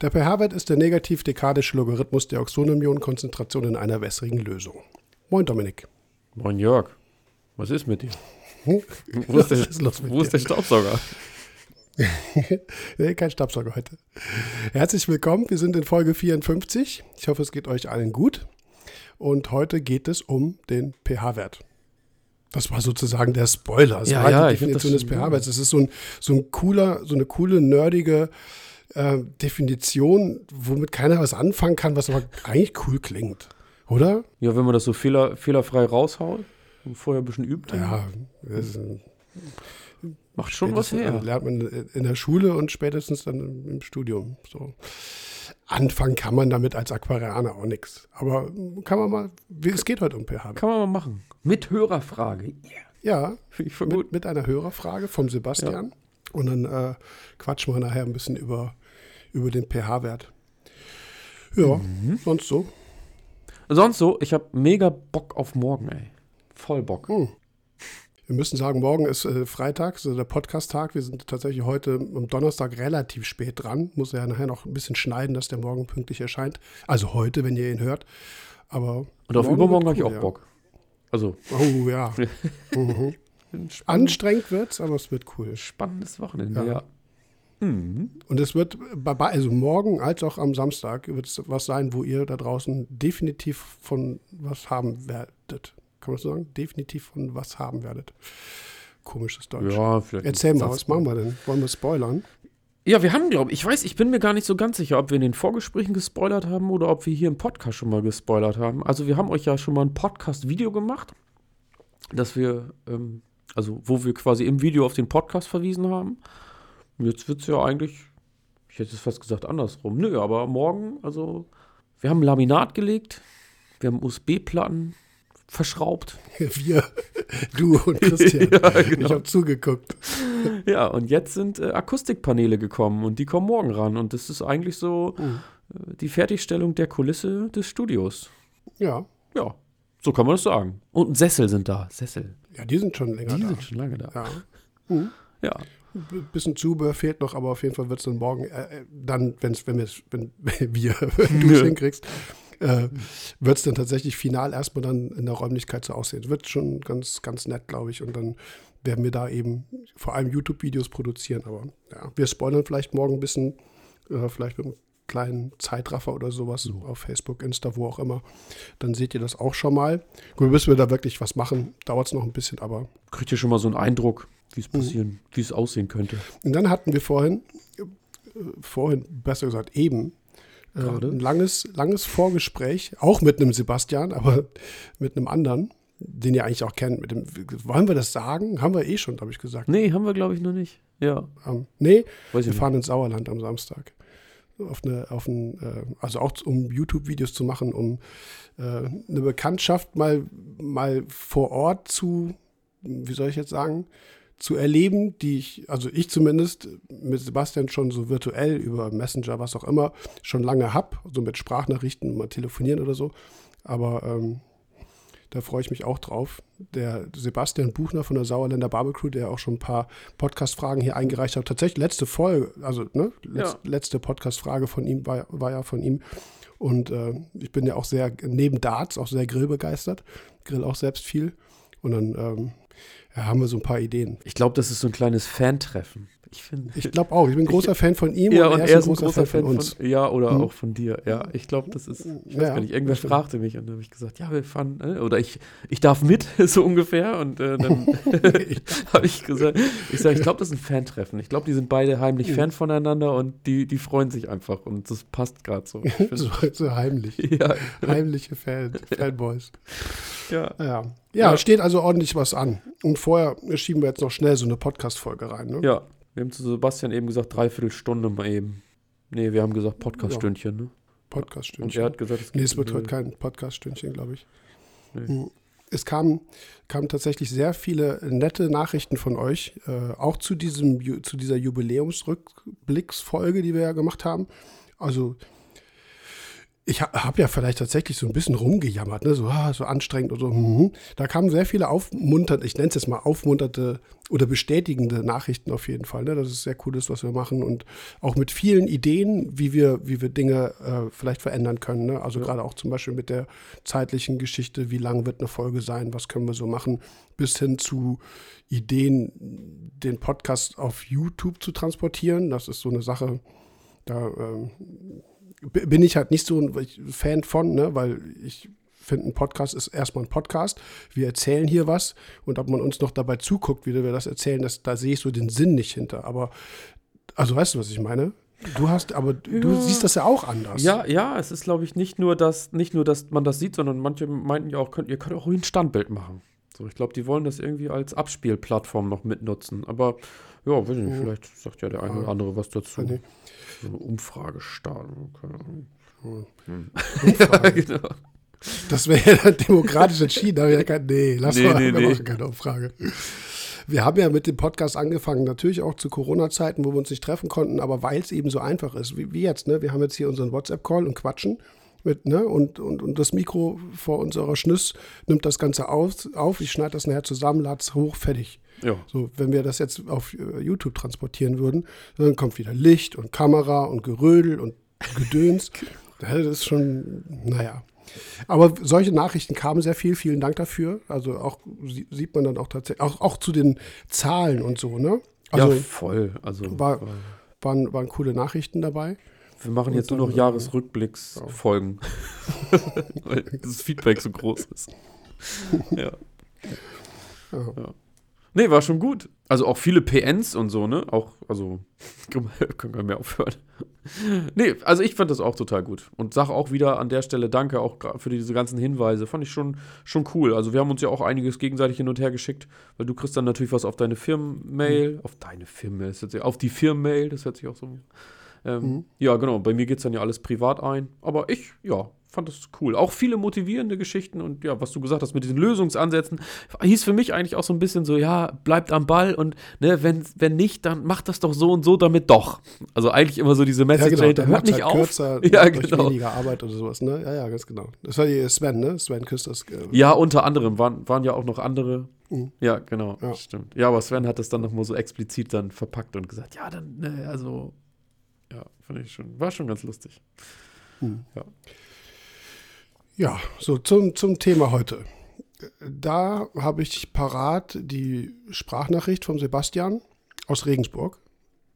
Der pH-Wert ist der negativ-dekadische Logarithmus der Oxonimionenkonzentration in einer wässrigen Lösung. Moin Dominik. Moin Jörg. Was ist mit dir? Hm? Wo ist, der, wo ist der Staubsauger? nee, kein Staubsauger heute. Herzlich willkommen. Wir sind in Folge 54. Ich hoffe, es geht euch allen gut. Und heute geht es um den pH-Wert. Das war sozusagen der Spoiler. Das ja, war ja, die Definition des pH-Werts. Das ist so ein, so ein cooler, so eine coole, nerdige äh, Definition, womit keiner was anfangen kann, was aber eigentlich cool klingt. Oder? Ja, wenn man das so fehler, fehlerfrei raushaut und vorher ein bisschen übt. Ja, das macht schon was her. Lernt man in der Schule und spätestens dann im Studium. So. Anfangen kann man damit als Aquarianer auch nichts. Aber kann man mal, es geht heute um pH. Kann man mal machen. Mit Hörerfrage. Yeah. Ja, mit, mit, einer Hörerfrage vom Sebastian. Ja. Und dann äh, quatschen wir nachher ein bisschen über, über den pH-Wert. Ja, mhm. sonst so. Sonst so, ich habe mega Bock auf morgen, ey. Voll Bock. Mhm. Wir müssen sagen, morgen ist äh, Freitag, also der Podcast-Tag. Wir sind tatsächlich heute am Donnerstag relativ spät dran. Muss ja nachher noch ein bisschen schneiden, dass der morgen pünktlich erscheint. Also heute, wenn ihr ihn hört. Aber Und auf übermorgen habe ich auch ja. Bock. Also. Oh ja. mhm. Anstrengend wird's, aber es wird cool. Spannendes Wochenende, ja. ja. Mhm. Und es wird, also morgen als auch am Samstag, wird es was sein, wo ihr da draußen definitiv von was haben werdet. Kann man so sagen? Definitiv von was haben werdet. Komisches Deutsch. Ja, vielleicht. Erzähl mal, was machen wir denn? Wollen wir spoilern? Ja, wir haben, glaube ich, ich weiß, ich bin mir gar nicht so ganz sicher, ob wir in den Vorgesprächen gespoilert haben oder ob wir hier im Podcast schon mal gespoilert haben. Also wir haben euch ja schon mal ein Podcast-Video gemacht, dass wir, ähm, also wo wir quasi im Video auf den Podcast verwiesen haben. Jetzt wird es ja eigentlich, ich hätte es fast gesagt andersrum. Nö, aber morgen, also wir haben Laminat gelegt, wir haben USB-Platten verschraubt. Wir, du und Christian. ja, genau. Ich habe zugeguckt. Ja, und jetzt sind äh, Akustikpaneele gekommen und die kommen morgen ran. Und das ist eigentlich so mhm. äh, die Fertigstellung der Kulisse des Studios. Ja. Ja, so kann man das sagen. Und Sessel sind da. Sessel. Ja, die sind schon länger die da. Die sind schon lange da. Ja. Mhm. ja. Ein bisschen Zubehör fehlt noch, aber auf jeden Fall wird es dann morgen, äh, äh dann, wenn's, wenn, wenn wir, du es hinkriegst, äh, wird es dann tatsächlich final erstmal dann in der Räumlichkeit so aussehen. Wird schon ganz, ganz nett, glaube ich. Und dann werden wir da eben vor allem YouTube-Videos produzieren. Aber ja, wir spoilern vielleicht morgen ein bisschen, äh, vielleicht mit einem kleinen Zeitraffer oder sowas so. auf Facebook, Insta, wo auch immer. Dann seht ihr das auch schon mal. Gut, müssen wir da wirklich was machen. Dauert es noch ein bisschen, aber. Kriegt ihr schon mal so einen Eindruck, wie es passieren, mhm. wie es aussehen könnte. Und dann hatten wir vorhin, äh, vorhin, besser gesagt, eben äh, ein langes, langes Vorgespräch, auch mit einem Sebastian, aber mit einem anderen, den ihr eigentlich auch kennt. Mit dem, wollen wir das sagen? Haben wir eh schon, habe ich gesagt. Nee, haben wir, glaube ich, noch nicht. Ja. Ähm, nee, wir fahren ins Sauerland am Samstag. Auf eine, auf ein, äh, also auch um YouTube-Videos zu machen, um äh, eine Bekanntschaft mal, mal vor Ort zu, wie soll ich jetzt sagen, zu erleben, die ich, also ich zumindest mit Sebastian schon so virtuell über Messenger, was auch immer, schon lange habe, so mit Sprachnachrichten, mal telefonieren oder so. Aber ähm, da freue ich mich auch drauf. Der Sebastian Buchner von der Sauerländer Barbecue, der auch schon ein paar Podcast-Fragen hier eingereicht hat. Tatsächlich letzte Folge, also ne, letz, ja. letzte Podcast-Frage von ihm war, war, ja von ihm. Und äh, ich bin ja auch sehr, neben Darts, auch sehr grillbegeistert. Grill auch selbst viel. Und dann ähm, ja, haben wir so ein paar Ideen. Ich glaube, das ist so ein kleines Fan-Treffen. Ich, ich glaube auch. Ich bin großer Fan von ihm ja, und, er, ist ein großer, großer Fan, Fan, von uns. Von, ja, oder hm. auch von dir. Ja, ich glaube, das ist, ich weiß ja, gar nicht, irgendwer fragte mich und dann habe ich gesagt, ja, wir fahren, äh, oder ich, ich darf mit, so ungefähr. Und äh, dann habe ich gesagt, ich sage, ich glaube, das ist ein Fan-Treffen. Ich glaube, die sind beide heimlich Fan voneinander und die, die freuen sich einfach und das passt gerade so. so. so. heimlich. Ja. Heimliche Fan, Fanboys. Ja. ja. Ja, steht also ordentlich was an. Und vorher schieben wir jetzt noch schnell so eine Podcast-Folge rein. Ne? Ja, wir haben zu Sebastian eben gesagt, dreiviertel Stunde mal eben. Nee, wir haben gesagt Podcast-Stündchen, ne? Podcast-Stündchen. Und er hat gesagt, es Nee, es wird heute kein Podcast-Stündchen, glaube ich. Nee. Hm. Es kamen kam tatsächlich sehr viele nette Nachrichten von euch, äh, auch zu, diesem, zu dieser Jubiläumsrückblicksfolge, die wir ja gemacht haben. Also ich habe ja vielleicht tatsächlich so ein bisschen rumgejammert, ne? so, ah, so anstrengend und so. Mhm. Da kamen sehr viele aufmunternde, ich nenne es jetzt mal aufmunterte oder bestätigende Nachrichten auf jeden Fall, ne? dass es sehr cool ist, was wir machen und auch mit vielen Ideen, wie wir, wie wir Dinge äh, vielleicht verändern können. Ne? Also ja. gerade auch zum Beispiel mit der zeitlichen Geschichte, wie lang wird eine Folge sein, was können wir so machen, bis hin zu Ideen, den Podcast auf YouTube zu transportieren. Das ist so eine Sache, da ähm, bin ich halt nicht so ein Fan von, ne? weil ich finde, ein Podcast ist erstmal ein Podcast. Wir erzählen hier was und ob man uns noch dabei zuguckt, wie wir das erzählen, das, da sehe ich so den Sinn nicht hinter. Aber, also weißt du, was ich meine? Du hast, aber ja. du siehst das ja auch anders. Ja, ja, es ist, glaube ich, nicht nur, dass, nicht nur, dass man das sieht, sondern manche meinten ja auch, könnt, ihr könnt auch ein Standbild machen. So, ich glaube, die wollen das irgendwie als Abspielplattform noch mitnutzen. Aber ja, weiß nicht, mhm. vielleicht sagt ja der eine oder andere was dazu. Nee. So eine Umfrage starten. Hm. Hm. ja, genau. Das wäre ja dann demokratisch entschieden. Da ja kein, nee, lass nee, mal, nee, wir nee. machen keine Umfrage. Wir haben ja mit dem Podcast angefangen, natürlich auch zu Corona-Zeiten, wo wir uns nicht treffen konnten, aber weil es eben so einfach ist, wie, wie jetzt, ne? Wir haben jetzt hier unseren WhatsApp-Call und quatschen mit, ne? Und, und, und das Mikro vor unserer Schnüss nimmt das Ganze auf. auf. Ich schneide das nachher zusammen, lade es hoch, fertig. Ja. So, wenn wir das jetzt auf äh, YouTube transportieren würden, dann kommt wieder Licht und Kamera und Gerödel und Gedöns. das ist schon, naja. Aber solche Nachrichten kamen sehr viel. Vielen Dank dafür. Also auch sieht man dann auch tatsächlich, auch, auch zu den Zahlen und so, ne? Also ja, voll. Also war, waren, waren coole Nachrichten dabei. Wir machen jetzt nur noch Jahresrückblicksfolgen, ja. weil das Feedback so groß ist. ja. ja. ja. Nee, war schon gut. Also auch viele PNs und so, ne? Auch, also, können wir mehr aufhören. nee, also ich fand das auch total gut. Und sage auch wieder an der Stelle Danke auch für diese ganzen Hinweise. Fand ich schon, schon cool. Also wir haben uns ja auch einiges gegenseitig hin und her geschickt, weil du kriegst dann natürlich was auf deine Firmenmail, mhm. auf deine Firmenmail, auf die Firmenmail, das hört sich auch so ähm, mhm. Ja, genau. Bei mir geht es dann ja alles privat ein. Aber ich, ja, fand das cool. Auch viele motivierende Geschichten und ja, was du gesagt hast mit diesen Lösungsansätzen, hieß für mich eigentlich auch so ein bisschen so, ja, bleibt am Ball und ne, wenn, wenn nicht, dann macht das doch so und so damit doch. Also eigentlich immer so diese Message, ja, genau, hört nicht halt auf. Kürzer, ja, genau. weniger Arbeit oder sowas, ne? Ja, ja, ganz genau. Das war die Sven, ne? Sven Küsters. Äh, ja, unter anderem waren, waren ja auch noch andere. Mhm. Ja, genau, ja. stimmt. Ja, aber Sven hat das dann nochmal so explizit dann verpackt und gesagt, ja, dann, ne, also ja, fand ich schon, war schon ganz lustig. Hm. Ja. ja, so zum, zum Thema heute. Da habe ich parat die Sprachnachricht von Sebastian aus Regensburg,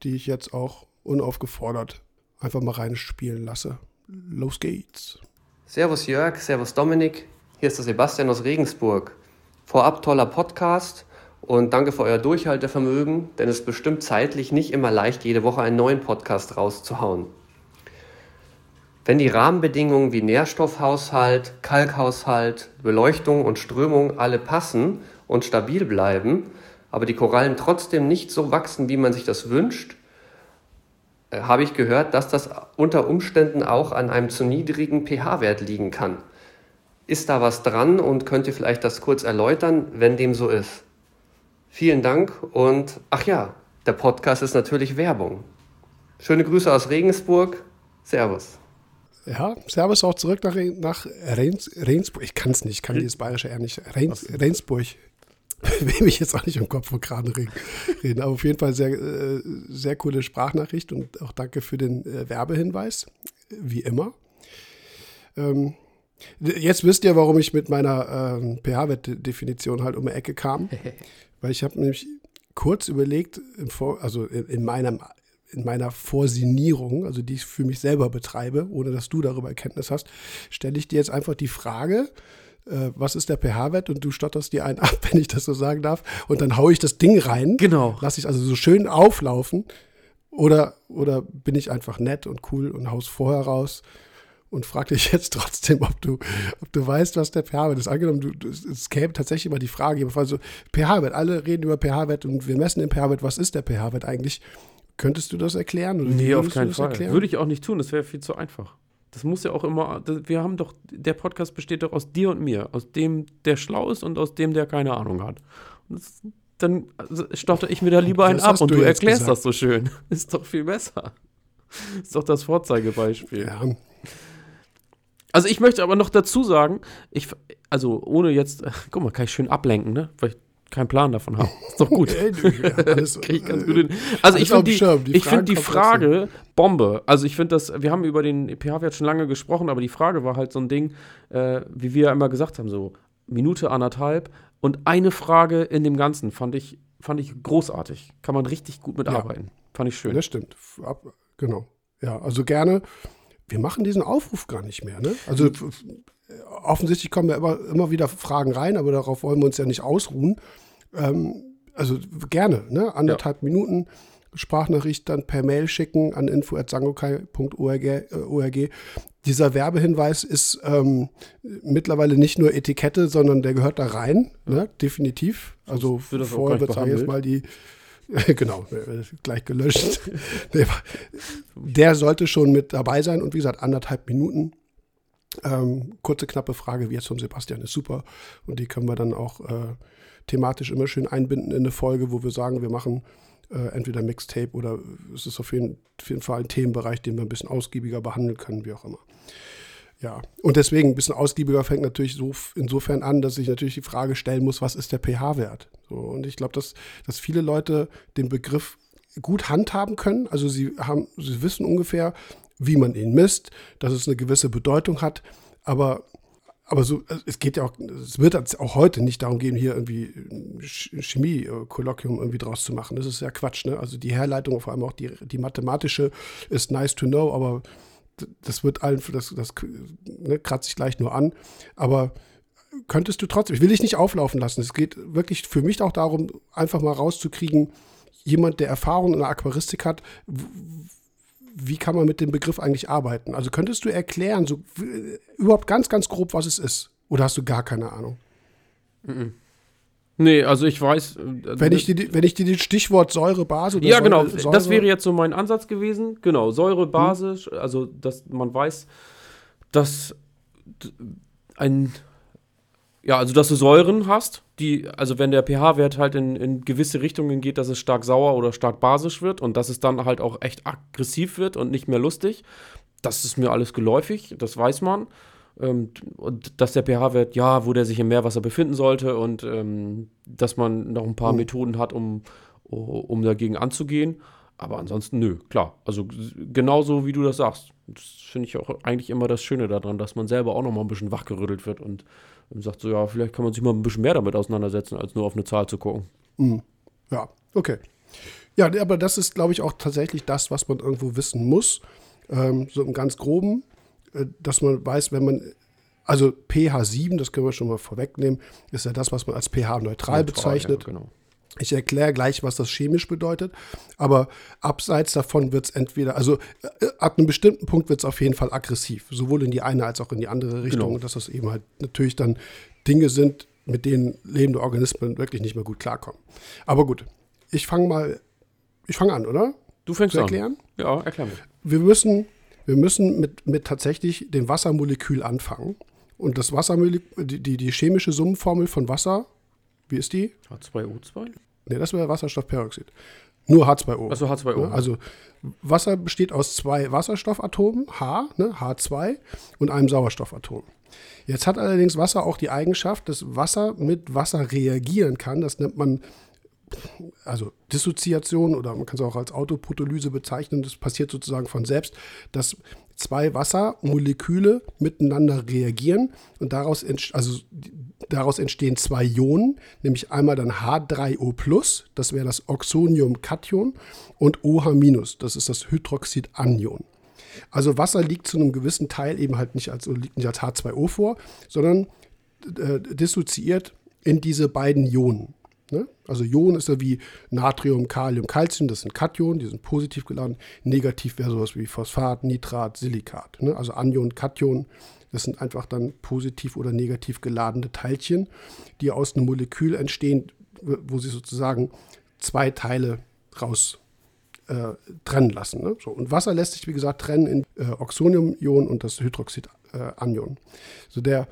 die ich jetzt auch unaufgefordert einfach mal reinspielen lasse. Los geht's. Servus Jörg, Servus Dominik, hier ist der Sebastian aus Regensburg. Vorab toller Podcast und danke für euer Durchhaltevermögen, denn es ist bestimmt zeitlich nicht immer leicht, jede Woche einen neuen Podcast rauszuhauen. Wenn die Rahmenbedingungen wie Nährstoffhaushalt, Kalkhaushalt, Beleuchtung und Strömung alle passen und stabil bleiben, aber die Korallen trotzdem nicht so wachsen, wie man sich das wünscht, äh, habe ich gehört, dass das unter Umständen auch an einem zu niedrigen pH-Wert liegen kann. Ist da was dran und könnt ihr vielleicht das kurz erläutern, wenn dem so ist? Vielen Dank und ach ja, der Podcast ist natürlich Werbung. Schöne Grüße aus Regensburg. Servus. Ja, Servus auch zurück nach, nach Rens, Rensburg. Ich kann es nicht, ich kann dieses bayerische eher nicht. Rens, Rensburg. Will mich jetzt auch nicht im Kopf und Kragen reden. Aber auf jeden Fall sehr, äh, sehr coole Sprachnachricht und auch danke für den äh, Werbehinweis. Wie immer. Ähm, jetzt wisst ihr, warum ich mit meiner ähm, pH-Wert-Definition halt um die Ecke kam. Weil ich habe nämlich kurz überlegt, also in, meinem, in meiner Vorsinierung, also die ich für mich selber betreibe, ohne dass du darüber Kenntnis hast, stelle ich dir jetzt einfach die Frage, äh, was ist der pH-Wert und du stotterst dir einen ab, wenn ich das so sagen darf, und dann haue ich das Ding rein. Genau. Lass ich also so schön auflaufen. Oder, oder bin ich einfach nett und cool und haus vorher raus und frag dich jetzt trotzdem, ob du, ob du weißt, was der pH-Wert ist. Angenommen, du, es käme tatsächlich immer die Frage, also pH-Wert, alle reden über pH-Wert und wir messen den pH-Wert, was ist der pH-Wert eigentlich? Könntest du das erklären? Oder nee, auf keinen Fall. Erklären? Würde ich auch nicht tun, das wäre viel zu einfach. Das muss ja auch immer, wir haben doch, der Podcast besteht doch aus dir und mir, aus dem, der schlau ist und aus dem, der keine Ahnung hat. Das, dann stotter ich mir da lieber einen ab und du, du erklärst gesagt. das so schön. Ist doch viel besser. Ist doch das Vorzeigebeispiel. Ja, Also ich möchte aber noch dazu sagen, ich, also ohne jetzt, guck mal, kann ich schön ablenken, ne? Weil ich keinen Plan davon habe. Ist doch gut. ich ganz gut hin. Also ich finde die, die, ich find die Frage Bombe. Also ich finde das, wir haben über den pH-Wert schon lange gesprochen, aber die Frage war halt so ein Ding, äh, wie wir immer gesagt haben, so Minute, anderthalb und eine Frage in dem Ganzen fand ich, fand ich großartig. Kann man richtig gut mitarbeiten. Ja. Fand ich schön. Das stimmt. Ab, genau. Ja, also gerne. Wir machen diesen Aufruf gar nicht mehr. Ne? Also offensichtlich kommen ja immer, immer wieder Fragen rein, aber darauf wollen wir uns ja nicht ausruhen. Ähm, also gerne, ne? anderthalb ja. Minuten Sprachnachricht dann per Mail schicken an info.sangokai.org. Äh, Dieser Werbehinweis ist ähm, mittlerweile nicht nur Etikette, sondern der gehört da rein, ja. ne? definitiv. Also vorher ich jetzt mal, die genau, gleich gelöscht. der sollte schon mit dabei sein und wie gesagt, anderthalb Minuten. Ähm, kurze, knappe Frage, wie jetzt von Sebastian, ist super. Und die können wir dann auch äh, thematisch immer schön einbinden in eine Folge, wo wir sagen, wir machen äh, entweder Mixtape oder es ist auf jeden, auf jeden Fall ein Themenbereich, den wir ein bisschen ausgiebiger behandeln können, wie auch immer. Ja, und deswegen ein bisschen ausgiebiger fängt natürlich so insofern an, dass ich natürlich die Frage stellen muss, was ist der pH-Wert? So, und ich glaube, dass, dass viele Leute den Begriff gut handhaben können. Also sie haben, sie wissen ungefähr, wie man ihn misst, dass es eine gewisse Bedeutung hat, aber aber so, es geht ja auch, es wird auch heute nicht darum gehen, hier irgendwie Chemie-Kolloquium irgendwie draus zu machen. Das ist ja Quatsch, ne? Also die Herleitung, vor allem auch die, die mathematische, ist nice to know, aber das wird allen, das, das ne, kratzt sich gleich nur an. Aber könntest du trotzdem, ich will dich nicht auflaufen lassen. Es geht wirklich für mich auch darum, einfach mal rauszukriegen, jemand, der Erfahrung in der Aquaristik hat, wie kann man mit dem Begriff eigentlich arbeiten? Also könntest du erklären, so überhaupt ganz, ganz grob, was es ist? Oder hast du gar keine Ahnung? Mhm. Nee, also ich weiß. Äh, wenn ich dir, wenn ich dir das Stichwort Säure, Base oder Ja, Säure, genau, Säure das wäre jetzt so mein Ansatz gewesen. Genau, Säure, Base, hm. also dass man weiß, dass ein ja, also dass du Säuren hast, die, also wenn der pH-Wert halt in, in gewisse Richtungen geht, dass es stark sauer oder stark basisch wird und dass es dann halt auch echt aggressiv wird und nicht mehr lustig. Das ist mir alles geläufig, das weiß man. Ähm, und dass der pH-Wert, ja, wo der sich im Meerwasser befinden sollte und ähm, dass man noch ein paar mhm. Methoden hat, um, um dagegen anzugehen. Aber ansonsten, nö, klar. Also genauso wie du das sagst. Das finde ich auch eigentlich immer das Schöne daran, dass man selber auch noch mal ein bisschen wachgerüttelt wird und und sagt so, ja, vielleicht kann man sich mal ein bisschen mehr damit auseinandersetzen, als nur auf eine Zahl zu gucken. Mhm. Ja, okay. Ja, aber das ist, glaube ich, auch tatsächlich das, was man irgendwo wissen muss. Ähm, so im ganz Groben, dass man weiß, wenn man, also pH 7, das können wir schon mal vorwegnehmen, ist ja das, was man als pH-neutral bezeichnet. Ja, genau. Ich erkläre gleich, was das chemisch bedeutet, aber abseits davon wird es entweder, also äh, ab einem bestimmten Punkt wird es auf jeden Fall aggressiv, sowohl in die eine als auch in die andere Richtung, genau. dass das eben halt natürlich dann Dinge sind, mit denen lebende Organismen wirklich nicht mehr gut klarkommen. Aber gut, ich fange mal, ich fange an, oder? Du fängst Zu erklären? an. Ja, erklär mir. Wir müssen, wir müssen mit, mit tatsächlich dem Wassermolekül anfangen. Und das Wassermolekül, die, die, die chemische Summenformel von Wasser wie ist die? H2O2? Ne, das wäre Wasserstoffperoxid. Nur H2O. Achso, H2O. Ne? Also Wasser besteht aus zwei Wasserstoffatomen, H, ne, H2, und einem Sauerstoffatom. Jetzt hat allerdings Wasser auch die Eigenschaft, dass Wasser mit Wasser reagieren kann. Das nennt man also Dissoziation oder man kann es auch als Autoprotolyse bezeichnen. Das passiert sozusagen von selbst, dass zwei Wassermoleküle miteinander reagieren und daraus, also daraus entstehen zwei Ionen, nämlich einmal dann H3O+, das wäre das Oxonium-Kation, und OH-, das ist das Hydroxid-Anion. Also Wasser liegt zu einem gewissen Teil eben halt nicht als, liegt nicht als H2O vor, sondern äh, dissoziiert in diese beiden Ionen. Ne? Also Ionen ist ja wie Natrium, Kalium, Calcium, das sind Kationen, die sind positiv geladen. Negativ wäre sowas wie Phosphat, Nitrat, Silikat. Ne? Also Anion, Kation, das sind einfach dann positiv oder negativ geladene Teilchen, die aus einem Molekül entstehen, wo sie sozusagen zwei Teile raus äh, trennen lassen. Ne? So, und Wasser lässt sich, wie gesagt, trennen in äh, Oxonium-Ion und das Hydroxid-Anion. Äh, so der,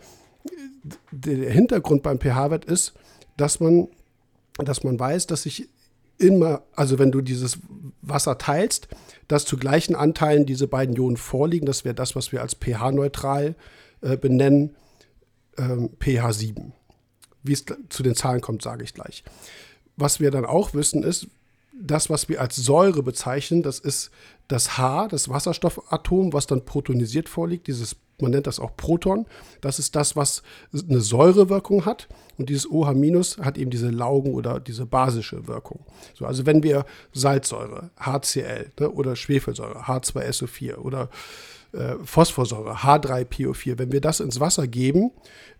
der Hintergrund beim pH-Wert ist, dass man dass man weiß, dass sich immer, also wenn du dieses Wasser teilst, dass zu gleichen Anteilen diese beiden Ionen vorliegen. Das wäre das, was wir als pH-neutral äh, benennen ähm, pH 7. Wie es zu den Zahlen kommt, sage ich gleich. Was wir dann auch wissen, ist, das, was wir als Säure bezeichnen, das ist das H, das Wasserstoffatom, was dann protonisiert vorliegt, dieses, man nennt das auch Proton. Das ist das, was eine Säurewirkung hat. Und dieses OH- hat eben diese Laugen- oder diese basische Wirkung. So, also wenn wir Salzsäure, HCl ne, oder Schwefelsäure, H2SO4 oder äh, Phosphorsäure, H3PO4, wenn wir das ins Wasser geben,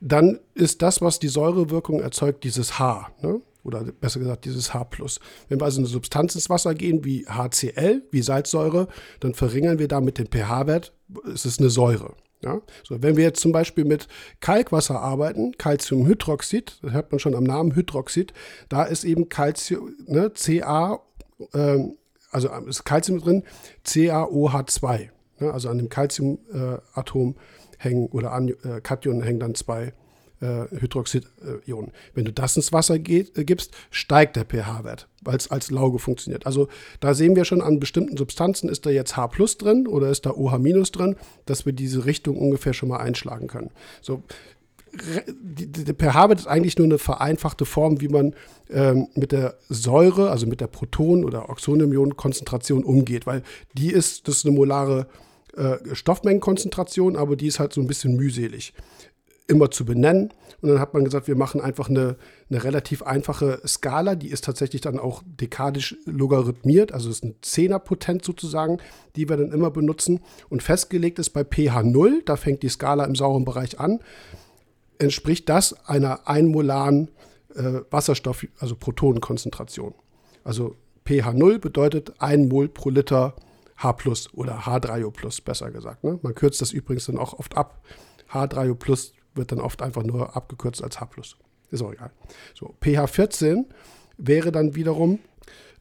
dann ist das, was die Säurewirkung erzeugt, dieses H. Ne? Oder besser gesagt, dieses H. Wenn wir also eine Substanz ins Wasser gehen, wie HCl, wie Salzsäure, dann verringern wir damit den pH-Wert. Es ist eine Säure. Ja? So, wenn wir jetzt zum Beispiel mit Kalkwasser arbeiten, Calciumhydroxid, das hört man schon am Namen Hydroxid, da ist eben Calcium, ne, Ca, äh, also ist Calcium drin, CaOH2. Ne? Also an dem Calciumatom äh, hängen oder an äh, Kation hängen dann zwei äh. Wenn du das ins Wasser geht, äh, gibst, steigt der pH-Wert, weil es als Lauge funktioniert. Also da sehen wir schon an bestimmten Substanzen, ist da jetzt H plus drin oder ist da OH drin, dass wir diese Richtung ungefähr schon mal einschlagen können. So, der pH-Wert ist eigentlich nur eine vereinfachte Form, wie man ähm, mit der Säure, also mit der Proton- oder Oxonium-Ionen-Konzentration umgeht, weil die ist, das ist eine molare äh, Stoffmengenkonzentration, aber die ist halt so ein bisschen mühselig immer zu benennen. Und dann hat man gesagt, wir machen einfach eine, eine relativ einfache Skala, die ist tatsächlich dann auch dekadisch logarithmiert, also ist eine Zehnerpotenz sozusagen, die wir dann immer benutzen. Und festgelegt ist bei pH 0, da fängt die Skala im sauren Bereich an, entspricht das einer einmolaren äh, Wasserstoff, also Protonenkonzentration. Also pH 0 bedeutet 1 Mol pro Liter H oder H3O besser gesagt. Ne? Man kürzt das übrigens dann auch oft ab. H3O wird dann oft einfach nur abgekürzt als H+. Ist auch egal. So, pH 14 wäre dann wiederum,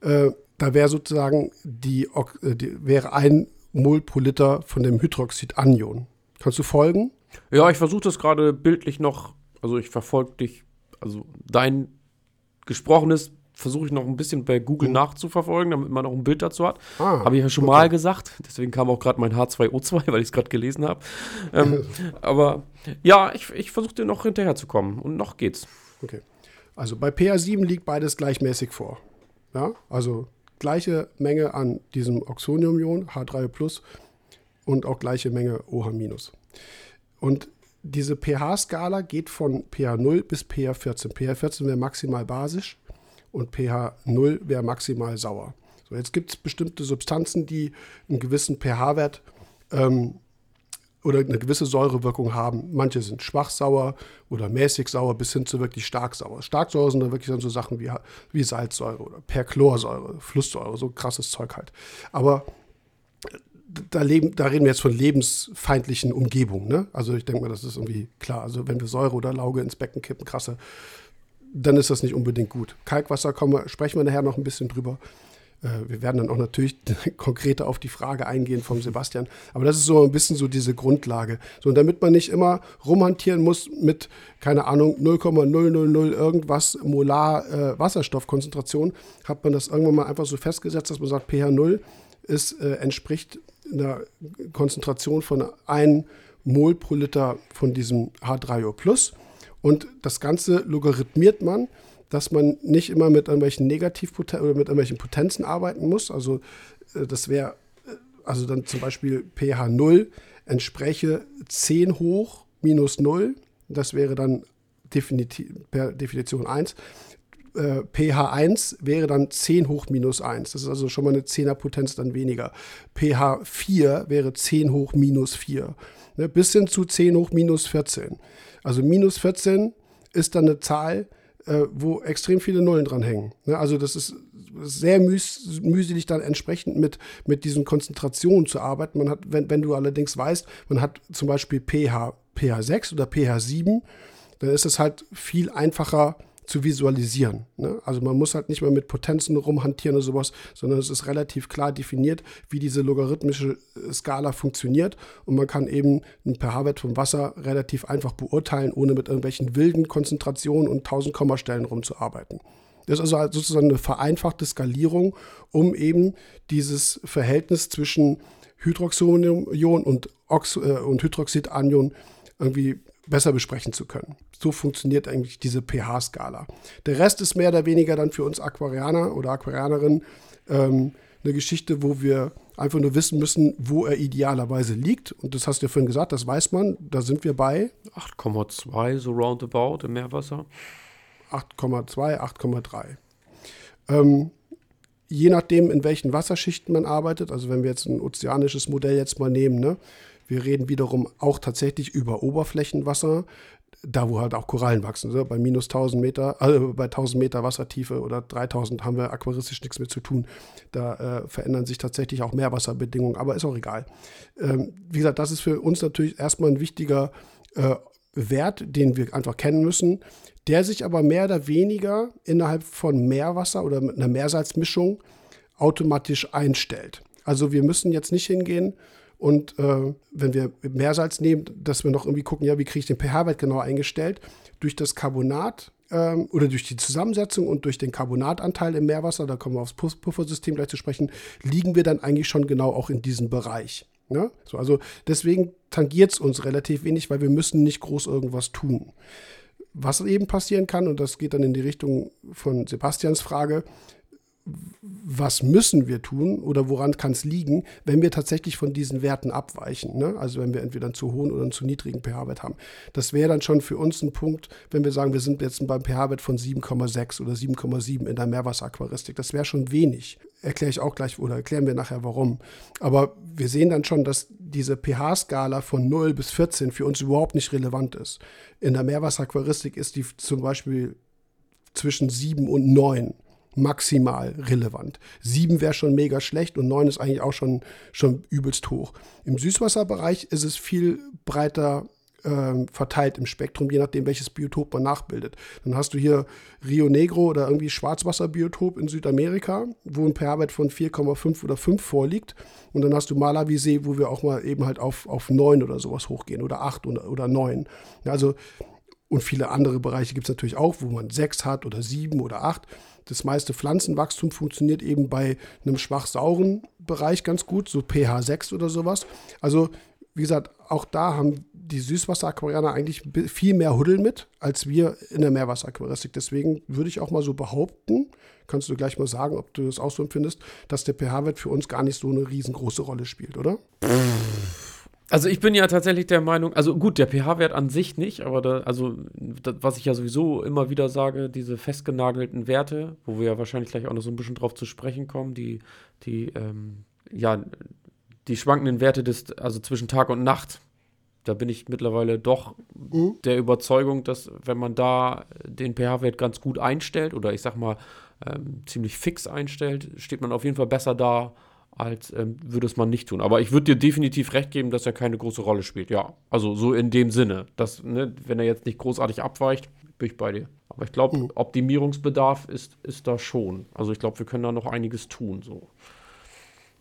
äh, da wäre sozusagen die, äh, die, wäre ein Mol pro Liter von dem Hydroxidanion. Kannst du folgen? Ja, ich versuche das gerade bildlich noch, also ich verfolge dich, also dein gesprochenes versuche ich noch ein bisschen bei Google mhm. nachzuverfolgen, damit man auch ein Bild dazu hat. Ah, habe ich ja schon okay. mal gesagt. Deswegen kam auch gerade mein H2O2, weil ich es gerade gelesen habe. Ähm, aber ja, ich, ich versuche dir noch hinterherzukommen und noch geht's. Okay. Also bei PA7 liegt beides gleichmäßig vor. Ja, also gleiche Menge an diesem Oxonium-Ion, H3 und auch gleiche Menge OH-. Und diese pH-Skala geht von pH 0 bis pH 14. pH 14 wäre maximal basisch und pH 0 wäre maximal sauer. So, jetzt gibt es bestimmte Substanzen, die einen gewissen pH-Wert ähm, oder eine gewisse Säurewirkung haben. Manche sind schwach sauer oder mäßig sauer bis hin zu wirklich stark sauer. Stark sauer sind dann wirklich dann so Sachen wie, wie Salzsäure oder Perchlorsäure, Flusssäure, so krasses Zeug halt. Aber da, leben, da reden wir jetzt von lebensfeindlichen Umgebungen. Ne? Also ich denke mal, das ist irgendwie klar. Also wenn wir Säure oder Lauge ins Becken kippen, krasse dann ist das nicht unbedingt gut. Kalkwasser kommen, sprechen wir nachher noch ein bisschen drüber. Äh, wir werden dann auch natürlich konkreter auf die Frage eingehen vom Sebastian. Aber das ist so ein bisschen so diese Grundlage. So, und damit man nicht immer rumhantieren muss mit, keine Ahnung, 0,000 irgendwas Molar äh, Wasserstoffkonzentration, hat man das irgendwann mal einfach so festgesetzt, dass man sagt, pH 0 ist, äh, entspricht einer Konzentration von 1 Mol pro Liter von diesem H3O und das Ganze logarithmiert man, dass man nicht immer mit irgendwelchen Negativpotenzen oder mit irgendwelchen Potenzen arbeiten muss. Also äh, das wäre, äh, also dann zum Beispiel pH 0 entspräche 10 hoch minus 0. Das wäre dann per Definition 1. Äh, pH 1 wäre dann 10 hoch minus 1. Das ist also schon mal eine 10er Potenz dann weniger. pH 4 wäre 10 hoch minus 4. Ne, bis hin zu 10 hoch minus 14. Also minus 14 ist dann eine Zahl, äh, wo extrem viele Nullen dran hängen. Ne? Also das ist sehr müß, mühselig dann entsprechend mit, mit diesen Konzentrationen zu arbeiten. Man hat, wenn, wenn du allerdings weißt, man hat zum Beispiel pH, pH 6 oder pH 7, dann ist es halt viel einfacher, zu visualisieren. Ne? Also man muss halt nicht mehr mit Potenzen rumhantieren oder sowas, sondern es ist relativ klar definiert, wie diese logarithmische äh, Skala funktioniert und man kann eben einen pH-Wert vom Wasser relativ einfach beurteilen, ohne mit irgendwelchen wilden Konzentrationen und 1000 Kommastellen rumzuarbeiten. Das ist also sozusagen eine vereinfachte Skalierung, um eben dieses Verhältnis zwischen Hydroxonium und, Ox äh, und Hydroxidanion irgendwie besser besprechen zu können. So funktioniert eigentlich diese pH-Skala. Der Rest ist mehr oder weniger dann für uns Aquarianer oder Aquarianerinnen ähm, eine Geschichte, wo wir einfach nur wissen müssen, wo er idealerweise liegt. Und das hast du ja vorhin gesagt, das weiß man. Da sind wir bei 8,2 so roundabout im Meerwasser. 8,2, 8,3. Ähm, je nachdem, in welchen Wasserschichten man arbeitet, also wenn wir jetzt ein ozeanisches Modell jetzt mal nehmen, ne, wir reden wiederum auch tatsächlich über Oberflächenwasser, da wo halt auch Korallen wachsen. Ne? Bei minus 1000 Meter, also bei 1000 Meter Wassertiefe oder 3000 haben wir aquaristisch nichts mehr zu tun. Da äh, verändern sich tatsächlich auch Meerwasserbedingungen, aber ist auch egal. Ähm, wie gesagt, das ist für uns natürlich erstmal ein wichtiger äh, Wert, den wir einfach kennen müssen, der sich aber mehr oder weniger innerhalb von Meerwasser oder mit einer Meersalzmischung automatisch einstellt. Also wir müssen jetzt nicht hingehen und äh, wenn wir Meersalz nehmen, dass wir noch irgendwie gucken, ja, wie kriege ich den pH-Wert genau eingestellt? Durch das Carbonat ähm, oder durch die Zusammensetzung und durch den Carbonatanteil im Meerwasser, da kommen wir aufs Puffersystem gleich zu sprechen, liegen wir dann eigentlich schon genau auch in diesem Bereich. Ne? So, also deswegen tangiert es uns relativ wenig, weil wir müssen nicht groß irgendwas tun. Was eben passieren kann, und das geht dann in die Richtung von Sebastians Frage, was müssen wir tun oder woran kann es liegen, wenn wir tatsächlich von diesen Werten abweichen. Ne? Also wenn wir entweder einen zu hohen oder einen zu niedrigen pH-Wert haben. Das wäre dann schon für uns ein Punkt, wenn wir sagen, wir sind jetzt beim pH-Wert von 7,6 oder 7,7 in der Meerwasseraquaristik. Das wäre schon wenig. Erkläre ich auch gleich oder erklären wir nachher warum. Aber wir sehen dann schon, dass diese pH-Skala von 0 bis 14 für uns überhaupt nicht relevant ist. In der Meerwasseraquaristik ist die zum Beispiel zwischen 7 und 9 maximal relevant. Sieben wäre schon mega schlecht und neun ist eigentlich auch schon, schon übelst hoch. Im Süßwasserbereich ist es viel breiter äh, verteilt im Spektrum, je nachdem, welches Biotop man nachbildet. Dann hast du hier Rio Negro oder irgendwie Schwarzwasserbiotop in Südamerika, wo ein pH-Wert von 4,5 oder 5 vorliegt. Und dann hast du Malawisee, wo wir auch mal eben halt auf, auf 9 oder sowas hochgehen oder 8 oder, oder 9. Also und viele andere Bereiche gibt es natürlich auch, wo man 6 hat oder 7 oder 8 das meiste Pflanzenwachstum funktioniert eben bei einem schwach sauren Bereich ganz gut, so pH 6 oder sowas. Also, wie gesagt, auch da haben die Süßwasseraquarianer eigentlich viel mehr Huddel mit, als wir in der Meerwasseraquaristik. Deswegen würde ich auch mal so behaupten, kannst du gleich mal sagen, ob du das auch so empfindest, dass der pH-Wert für uns gar nicht so eine riesengroße Rolle spielt, oder? Also ich bin ja tatsächlich der Meinung, also gut, der pH-Wert an sich nicht, aber da, also das, was ich ja sowieso immer wieder sage, diese festgenagelten Werte, wo wir ja wahrscheinlich gleich auch noch so ein bisschen drauf zu sprechen kommen, die, die, ähm, ja, die schwankenden Werte des, also zwischen Tag und Nacht, da bin ich mittlerweile doch mhm. der Überzeugung, dass wenn man da den pH-Wert ganz gut einstellt oder ich sag mal ähm, ziemlich fix einstellt, steht man auf jeden Fall besser da, als ähm, würde es man nicht tun. Aber ich würde dir definitiv recht geben, dass er keine große Rolle spielt. Ja, also so in dem Sinne, dass, ne, wenn er jetzt nicht großartig abweicht, bin ich bei dir. Aber ich glaube, mhm. Optimierungsbedarf ist, ist da schon. Also ich glaube, wir können da noch einiges tun. So.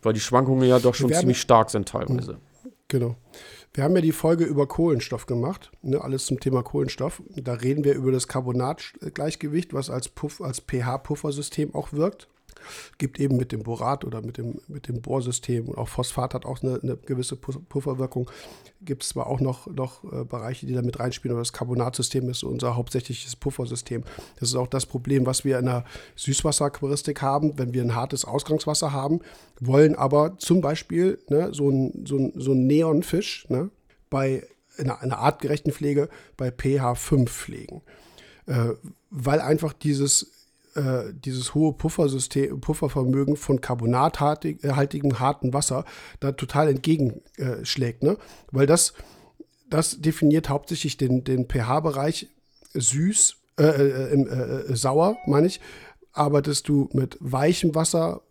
Weil die Schwankungen ja doch schon ziemlich stark sind teilweise. Mhm. Genau. Wir haben ja die Folge über Kohlenstoff gemacht, ne, alles zum Thema Kohlenstoff. Da reden wir über das Carbonatgleichgewicht, was als, als pH-Puffersystem auch wirkt gibt eben mit dem Borat oder mit dem, mit dem Bohrsystem und auch Phosphat hat auch eine, eine gewisse Pufferwirkung. Gibt es zwar auch noch, noch äh, Bereiche, die da mit reinspielen, aber das Carbonatsystem ist unser hauptsächliches Puffersystem. Das ist auch das Problem, was wir in der Süßwasseraquaristik haben, wenn wir ein hartes Ausgangswasser haben, wollen aber zum Beispiel ne, so ein, so ein, so ein Neonfisch ne, bei einer, einer artgerechten Pflege bei pH 5 pflegen. Äh, weil einfach dieses äh, dieses hohe Puffersystem, Puffervermögen von carbonathaltigem harten Wasser da total entgegenschlägt. Ne? Weil das, das definiert hauptsächlich den, den pH-Bereich süß, äh, äh, äh, sauer, meine ich. Arbeitest du mit weichem Wasser,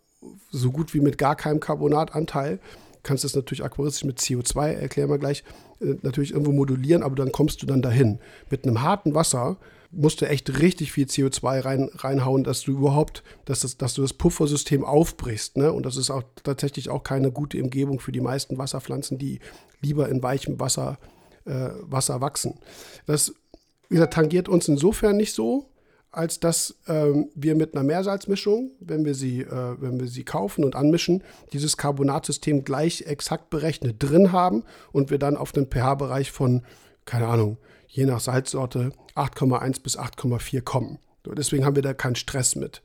so gut wie mit gar keinem Carbonatanteil, kannst das natürlich aquaristisch mit CO2, erklären wir gleich, äh, natürlich irgendwo modulieren, aber dann kommst du dann dahin. Mit einem harten Wasser musst du echt richtig viel CO2 rein, reinhauen, dass du überhaupt, dass, das, dass du das Puffersystem aufbrichst. Ne? Und das ist auch tatsächlich auch keine gute Umgebung für die meisten Wasserpflanzen, die lieber in weichem Wasser, äh, Wasser wachsen. Das, wie gesagt, tangiert uns insofern nicht so, als dass ähm, wir mit einer Meersalzmischung, wenn wir, sie, äh, wenn wir sie kaufen und anmischen, dieses Carbonatsystem gleich exakt berechnet drin haben und wir dann auf den pH-Bereich von keine Ahnung, je nach Salzsorte 8,1 bis 8,4 kommen. Deswegen haben wir da keinen Stress mit.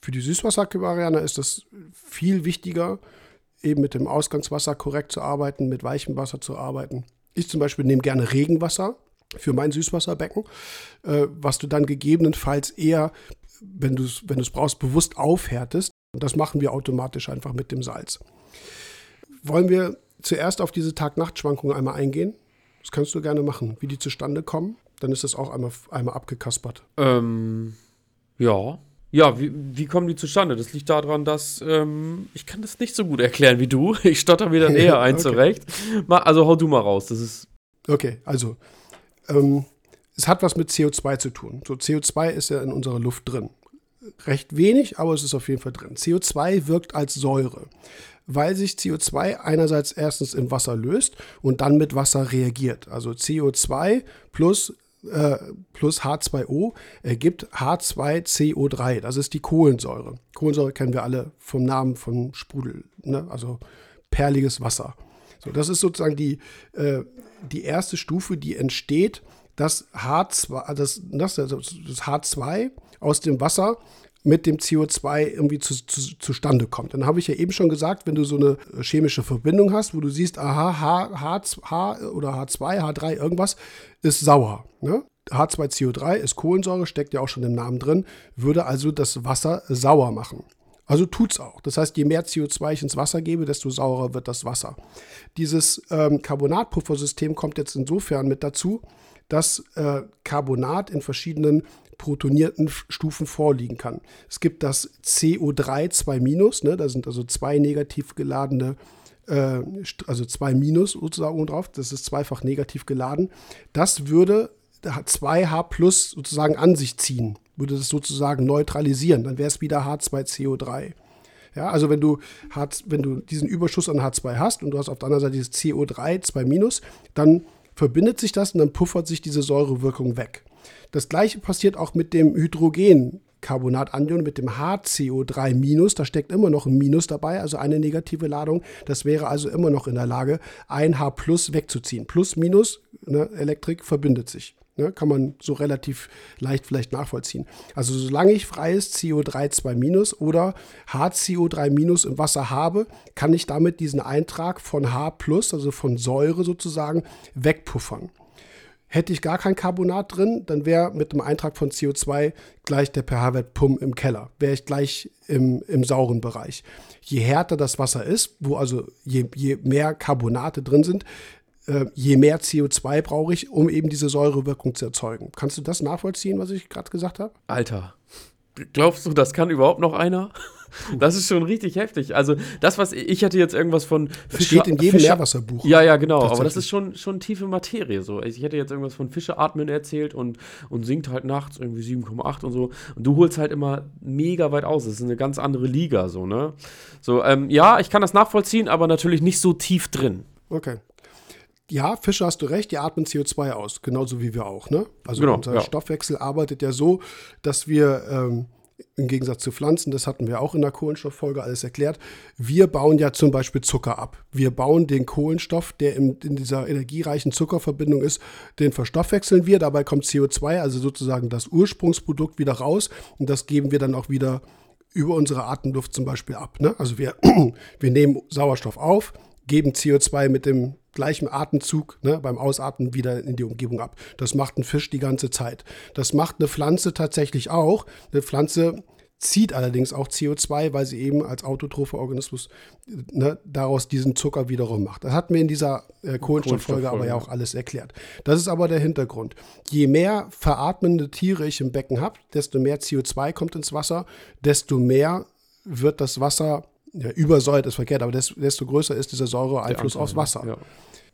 Für die Süßwasser-Aquarianer ist das viel wichtiger, eben mit dem Ausgangswasser korrekt zu arbeiten, mit weichem Wasser zu arbeiten. Ich zum Beispiel nehme gerne Regenwasser für mein Süßwasserbecken, äh, was du dann gegebenenfalls eher, wenn du es wenn brauchst, bewusst aufhärtest. Und das machen wir automatisch einfach mit dem Salz. Wollen wir zuerst auf diese Tag-Nacht-Schwankungen einmal eingehen? Das kannst du gerne machen, wie die zustande kommen. Dann ist das auch einmal, einmal abgekaspert. Ähm, ja. Ja, wie, wie kommen die zustande? Das liegt daran, dass ähm, ich kann das nicht so gut erklären wie du. Ich stotter mir dann eher ein okay. zurecht. Also hau du mal raus. Das ist. Okay, also ähm, es hat was mit CO2 zu tun. So CO2 ist ja in unserer Luft drin. Recht wenig, aber es ist auf jeden Fall drin. CO2 wirkt als Säure, weil sich CO2 einerseits erstens im Wasser löst und dann mit Wasser reagiert. Also CO2 plus äh, plus H2O ergibt H2CO3. Das ist die Kohlensäure. Kohlensäure kennen wir alle vom Namen von Sprudel, ne? also perliges Wasser. So, das ist sozusagen die, äh, die erste Stufe, die entsteht, dass H2, das, das, das H2 aus dem Wasser mit dem CO2 irgendwie zu, zu, zustande kommt. Dann habe ich ja eben schon gesagt, wenn du so eine chemische Verbindung hast, wo du siehst, aha, H, H, H oder H2, H3, irgendwas ist sauer. Ne? H2CO3 ist Kohlensäure, steckt ja auch schon im Namen drin, würde also das Wasser sauer machen. Also tut es auch. Das heißt, je mehr CO2 ich ins Wasser gebe, desto saurer wird das Wasser. Dieses ähm, Carbonatpuffersystem kommt jetzt insofern mit dazu, dass äh, Carbonat in verschiedenen protonierten Stufen vorliegen kann. Es gibt das CO3 2-, ne, da sind also zwei negativ geladene, äh, also zwei Minus sozusagen drauf, das ist zweifach negativ geladen. Das würde 2H plus sozusagen an sich ziehen, würde das sozusagen neutralisieren, dann wäre es wieder H2CO3. Ja, also wenn du, wenn du diesen Überschuss an H2 hast und du hast auf der anderen Seite dieses CO3, 2-, dann verbindet sich das und dann puffert sich diese Säurewirkung weg. Das gleiche passiert auch mit dem Hydrogencarbonatanion, mit dem HCO3-, da steckt immer noch ein Minus dabei, also eine negative Ladung. Das wäre also immer noch in der Lage, ein H plus wegzuziehen. Plus, Minus, ne, Elektrik verbindet sich. Ne, kann man so relativ leicht vielleicht nachvollziehen. Also solange ich freies CO3 2- oder HCO3- im Wasser habe, kann ich damit diesen Eintrag von H+, also von Säure sozusagen, wegpuffern. Hätte ich gar kein Carbonat drin, dann wäre mit dem Eintrag von CO2 gleich der pH-Wert Pum im Keller. Wäre ich gleich im, im sauren Bereich. Je härter das Wasser ist, wo also je, je mehr Carbonate drin sind, äh, je mehr CO2 brauche ich, um eben diese Säurewirkung zu erzeugen. Kannst du das nachvollziehen, was ich gerade gesagt habe? Alter, glaubst du, das kann überhaupt noch einer? Das ist schon richtig heftig. Also das, was ich hatte jetzt irgendwas von Fische, das steht in jedem Fische, Meerwasserbuch. Ja, ja, genau. Aber das ist schon, schon tiefe Materie. So. Ich hätte jetzt irgendwas von Fische atmen erzählt und, und singt halt nachts irgendwie 7,8 und so. Und du holst halt immer mega weit aus. Das ist eine ganz andere Liga, so, ne? So, ähm, ja, ich kann das nachvollziehen, aber natürlich nicht so tief drin. Okay. Ja, Fische hast du recht, die atmen CO2 aus, genauso wie wir auch. Ne? Also genau, unser ja. Stoffwechsel arbeitet ja so, dass wir ähm, im Gegensatz zu Pflanzen, das hatten wir auch in der Kohlenstofffolge alles erklärt, wir bauen ja zum Beispiel Zucker ab. Wir bauen den Kohlenstoff, der in, in dieser energiereichen Zuckerverbindung ist, den verstoffwechseln wir. Dabei kommt CO2, also sozusagen das Ursprungsprodukt, wieder raus und das geben wir dann auch wieder über unsere Atemluft zum Beispiel ab. Ne? Also wir, wir nehmen Sauerstoff auf, geben CO2 mit dem gleichen Atemzug ne, beim Ausatmen wieder in die Umgebung ab. Das macht ein Fisch die ganze Zeit. Das macht eine Pflanze tatsächlich auch. Eine Pflanze zieht allerdings auch CO2, weil sie eben als autotropher Organismus ne, daraus diesen Zucker wiederum macht. Das hatten wir in dieser äh, Kohlenstofffolge aber ja auch alles erklärt. Das ist aber der Hintergrund. Je mehr veratmende Tiere ich im Becken habe, desto mehr CO2 kommt ins Wasser, desto mehr wird das Wasser ja, übersäuert ist verkehrt, aber desto größer ist dieser Säureeinfluss aufs Wasser. Ja.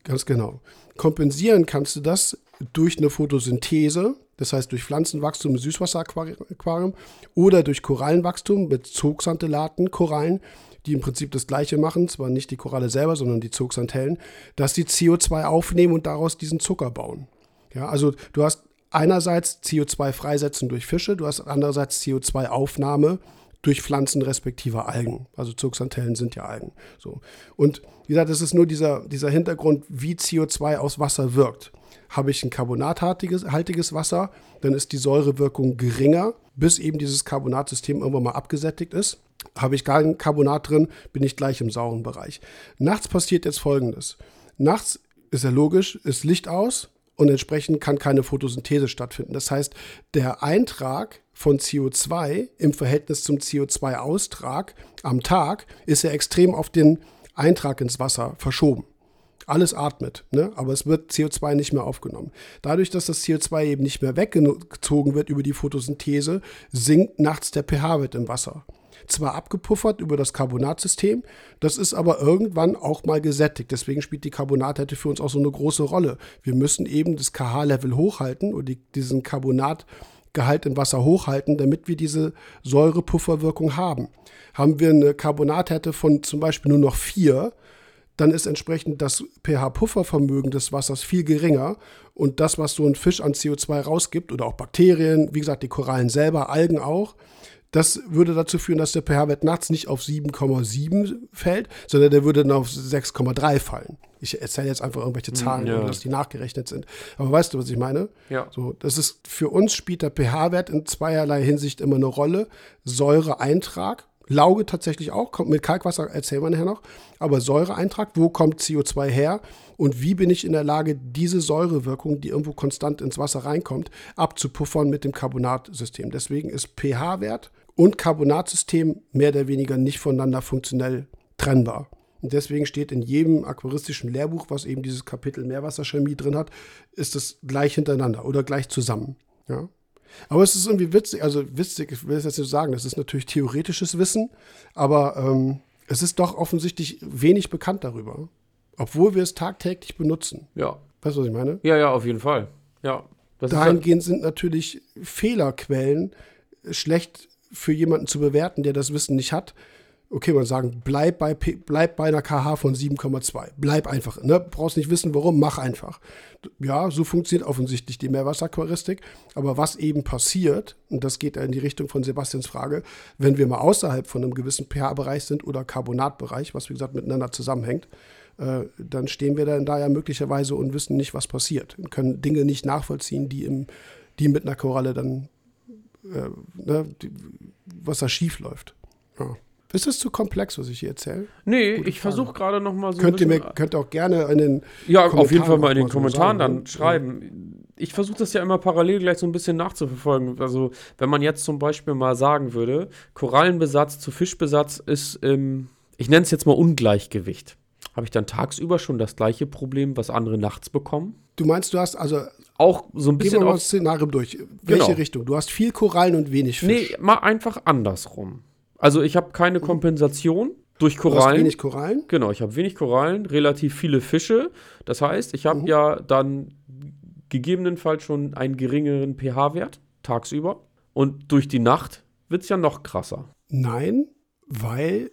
Ganz genau. Kompensieren kannst du das durch eine Photosynthese, das heißt durch Pflanzenwachstum im Süßwasseraquarium oder durch Korallenwachstum mit Zooxanthellaten, Korallen, die im Prinzip das Gleiche machen, zwar nicht die Koralle selber, sondern die Zooxanthellen, dass die CO2 aufnehmen und daraus diesen Zucker bauen. Ja, also du hast einerseits CO2 freisetzen durch Fische, du hast andererseits CO2-Aufnahme durch Pflanzen respektive Algen. Also Zooxanthellen sind ja Algen. So. Und wie gesagt, das ist nur dieser, dieser Hintergrund, wie CO2 aus Wasser wirkt. Habe ich ein carbonathaltiges Wasser, dann ist die Säurewirkung geringer, bis eben dieses Carbonatsystem irgendwann mal abgesättigt ist. Habe ich gar kein Carbonat drin, bin ich gleich im sauren Bereich. Nachts passiert jetzt Folgendes. Nachts ist ja logisch, ist Licht aus und entsprechend kann keine Photosynthese stattfinden. Das heißt, der Eintrag von CO2 im Verhältnis zum CO2-Austrag am Tag ist ja extrem auf den Eintrag ins Wasser verschoben. Alles atmet, ne? aber es wird CO2 nicht mehr aufgenommen. Dadurch, dass das CO2 eben nicht mehr weggezogen wird über die Photosynthese, sinkt nachts der pH-Wert im Wasser zwar abgepuffert über das Carbonatsystem, das ist aber irgendwann auch mal gesättigt. Deswegen spielt die Carbonathärte für uns auch so eine große Rolle. Wir müssen eben das KH-Level hochhalten oder die, diesen Carbonatgehalt im Wasser hochhalten, damit wir diese Säurepufferwirkung haben. Haben wir eine Carbonathärte von zum Beispiel nur noch 4, dann ist entsprechend das pH-Puffervermögen des Wassers viel geringer und das, was so ein Fisch an CO2 rausgibt oder auch Bakterien, wie gesagt, die Korallen selber, Algen auch, das würde dazu führen, dass der pH-Wert nachts nicht auf 7,7 fällt, sondern der würde dann auf 6,3 fallen. Ich erzähle jetzt einfach irgendwelche hm, Zahlen, ja. dass die nachgerechnet sind. Aber weißt du, was ich meine? Ja. So, das ist für uns spielt der pH-Wert in zweierlei Hinsicht immer eine Rolle. Säureeintrag, Lauge tatsächlich auch, kommt mit Kalkwasser, erzählen wir nachher noch. Aber Säureeintrag, wo kommt CO2 her? Und wie bin ich in der Lage, diese Säurewirkung, die irgendwo konstant ins Wasser reinkommt, abzupuffern mit dem Carbonatsystem? Deswegen ist pH-Wert und Carbonatsystem mehr oder weniger nicht voneinander funktionell trennbar. Und deswegen steht in jedem aquaristischen Lehrbuch, was eben dieses Kapitel Meerwasserchemie drin hat, ist es gleich hintereinander oder gleich zusammen. Ja? Aber es ist irgendwie witzig, also witzig, ich will es jetzt nicht sagen, das ist natürlich theoretisches Wissen, aber ähm, es ist doch offensichtlich wenig bekannt darüber. Obwohl wir es tagtäglich benutzen. Ja. Weißt du, was ich meine? Ja, ja, auf jeden Fall. Ja. Dahingehend sind natürlich Fehlerquellen schlecht für jemanden zu bewerten, der das Wissen nicht hat, okay, man sagen, bleib bei, bleib bei einer KH von 7,2. Bleib einfach. Ne? Brauchst nicht wissen, warum, mach einfach. Ja, so funktioniert offensichtlich die Meerwasseraquaristik. Aber was eben passiert, und das geht in die Richtung von Sebastians Frage, wenn wir mal außerhalb von einem gewissen pH-Bereich sind oder Carbonatbereich, was wie gesagt miteinander zusammenhängt, äh, dann stehen wir dann da ja möglicherweise und wissen nicht, was passiert. Und können Dinge nicht nachvollziehen, die, im, die mit einer Koralle dann äh, ne, die, was da schief läuft. Ja. Ist das zu komplex, was ich hier erzähle? Nee, Gute ich versuche gerade noch mal so. Könnt ihr mir könnt auch gerne in den Ja, auf jeden Fall mal in den Kommentaren sagen, dann ne? schreiben. Ich versuche das ja immer parallel gleich so ein bisschen nachzuverfolgen. Also, wenn man jetzt zum Beispiel mal sagen würde, Korallenbesatz zu Fischbesatz ist im, ich nenne es jetzt mal Ungleichgewicht. Habe ich dann tagsüber schon das gleiche Problem, was andere nachts bekommen? Du meinst, du hast also auch so ein bisschen. Gehen wir mal das Szenario durch. Welche genau. Richtung? Du hast viel Korallen und wenig Fisch. Nee, mal einfach andersrum. Also ich habe keine mhm. Kompensation durch Korallen. Du hast wenig Korallen? Genau, ich habe wenig Korallen, relativ viele Fische. Das heißt, ich habe mhm. ja dann gegebenenfalls schon einen geringeren pH-Wert tagsüber. Und durch die Nacht wird es ja noch krasser. Nein, weil,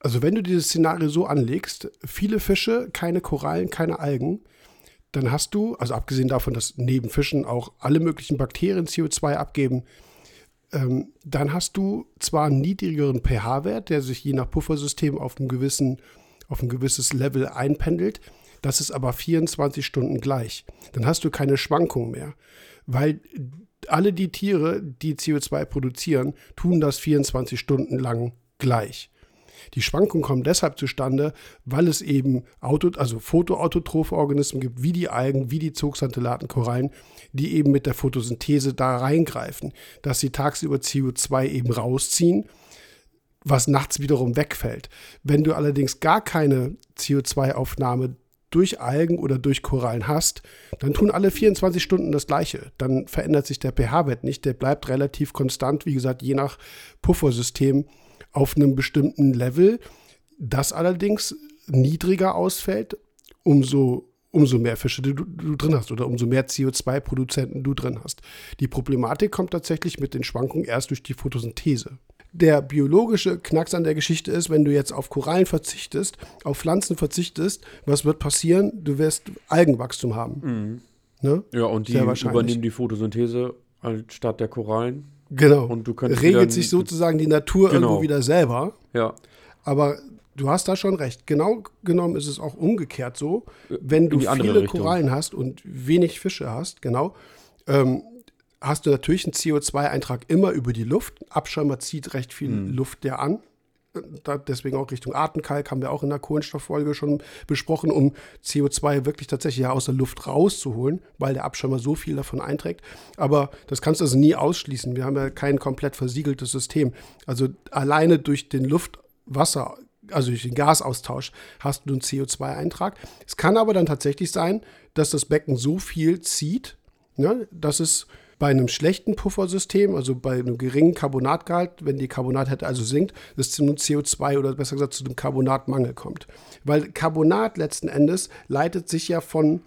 also wenn du dieses Szenario so anlegst, viele Fische, keine Korallen, keine Algen, dann hast du, also abgesehen davon, dass neben Fischen auch alle möglichen Bakterien CO2 abgeben, ähm, dann hast du zwar einen niedrigeren pH-Wert, der sich je nach Puffersystem auf ein, gewissen, auf ein gewisses Level einpendelt, das ist aber 24 Stunden gleich. Dann hast du keine Schwankung mehr, weil alle die Tiere, die CO2 produzieren, tun das 24 Stunden lang gleich. Die Schwankungen kommen deshalb zustande, weil es eben Auto, also photoautotrophe Organismen gibt, wie die Algen, wie die Zooxanthellatenkorallen, die eben mit der Photosynthese da reingreifen, dass sie tagsüber CO2 eben rausziehen was nachts wiederum wegfällt. Wenn du allerdings gar keine CO2-Aufnahme durch Algen oder durch Korallen hast, dann tun alle 24 Stunden das Gleiche. Dann verändert sich der pH-Wert nicht. Der bleibt relativ konstant, wie gesagt, je nach Puffersystem auf einem bestimmten Level, das allerdings niedriger ausfällt, umso, umso mehr Fische du, du drin hast oder umso mehr CO2-Produzenten du drin hast. Die Problematik kommt tatsächlich mit den Schwankungen erst durch die Photosynthese. Der biologische Knacks an der Geschichte ist, wenn du jetzt auf Korallen verzichtest, auf Pflanzen verzichtest, was wird passieren? Du wirst Algenwachstum haben. Mhm. Ne? Ja, und die übernehmen die Photosynthese anstatt der Korallen. Genau. Und du könntest regelt sich sozusagen die Natur genau. irgendwo wieder selber. Ja. Aber du hast da schon recht. Genau genommen ist es auch umgekehrt so, wenn du viele Richtung. Korallen hast und wenig Fische hast, genau, ähm, hast du natürlich einen CO2-Eintrag immer über die Luft. Abschäumer zieht recht viel mhm. Luft der an. Deswegen auch Richtung Artenkalk haben wir auch in der Kohlenstofffolge schon besprochen, um CO2 wirklich tatsächlich aus der Luft rauszuholen, weil der Abschirmer so viel davon einträgt. Aber das kannst du also nie ausschließen. Wir haben ja kein komplett versiegeltes System. Also alleine durch den Luft-Wasser, also durch den Gasaustausch, hast du einen CO2-Eintrag. Es kann aber dann tatsächlich sein, dass das Becken so viel zieht, ne, dass es bei einem schlechten Puffersystem, also bei einem geringen Carbonatgehalt, wenn die Carbonathärte also sinkt, es zu einem CO2 oder besser gesagt zu einem Carbonatmangel kommt. Weil Carbonat letzten Endes leitet sich ja von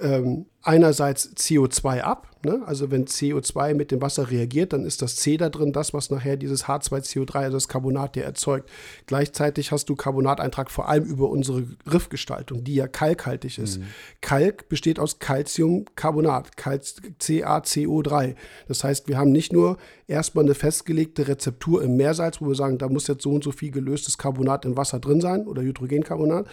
ähm, einerseits CO2 ab. Ne? Also wenn CO2 mit dem Wasser reagiert, dann ist das C da drin, das, was nachher dieses H2CO3, also das Carbonat, dir erzeugt. Gleichzeitig hast du Carbonateintrag vor allem über unsere Riffgestaltung, die ja kalkhaltig ist. Mhm. Kalk besteht aus Calciumcarbonat, CaCO3. Das heißt, wir haben nicht nur erstmal eine festgelegte Rezeptur im Meersalz, wo wir sagen, da muss jetzt so und so viel gelöstes Carbonat im Wasser drin sein oder Hydrogencarbonat,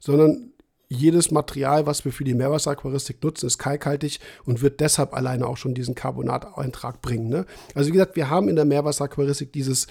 sondern jedes Material, was wir für die Meerwasseraquaristik nutzen, ist kalkhaltig und wird deshalb alleine auch schon diesen Carbonateintrag bringen. Ne? Also wie gesagt, wir haben in der Meerwasseraquaristik dieses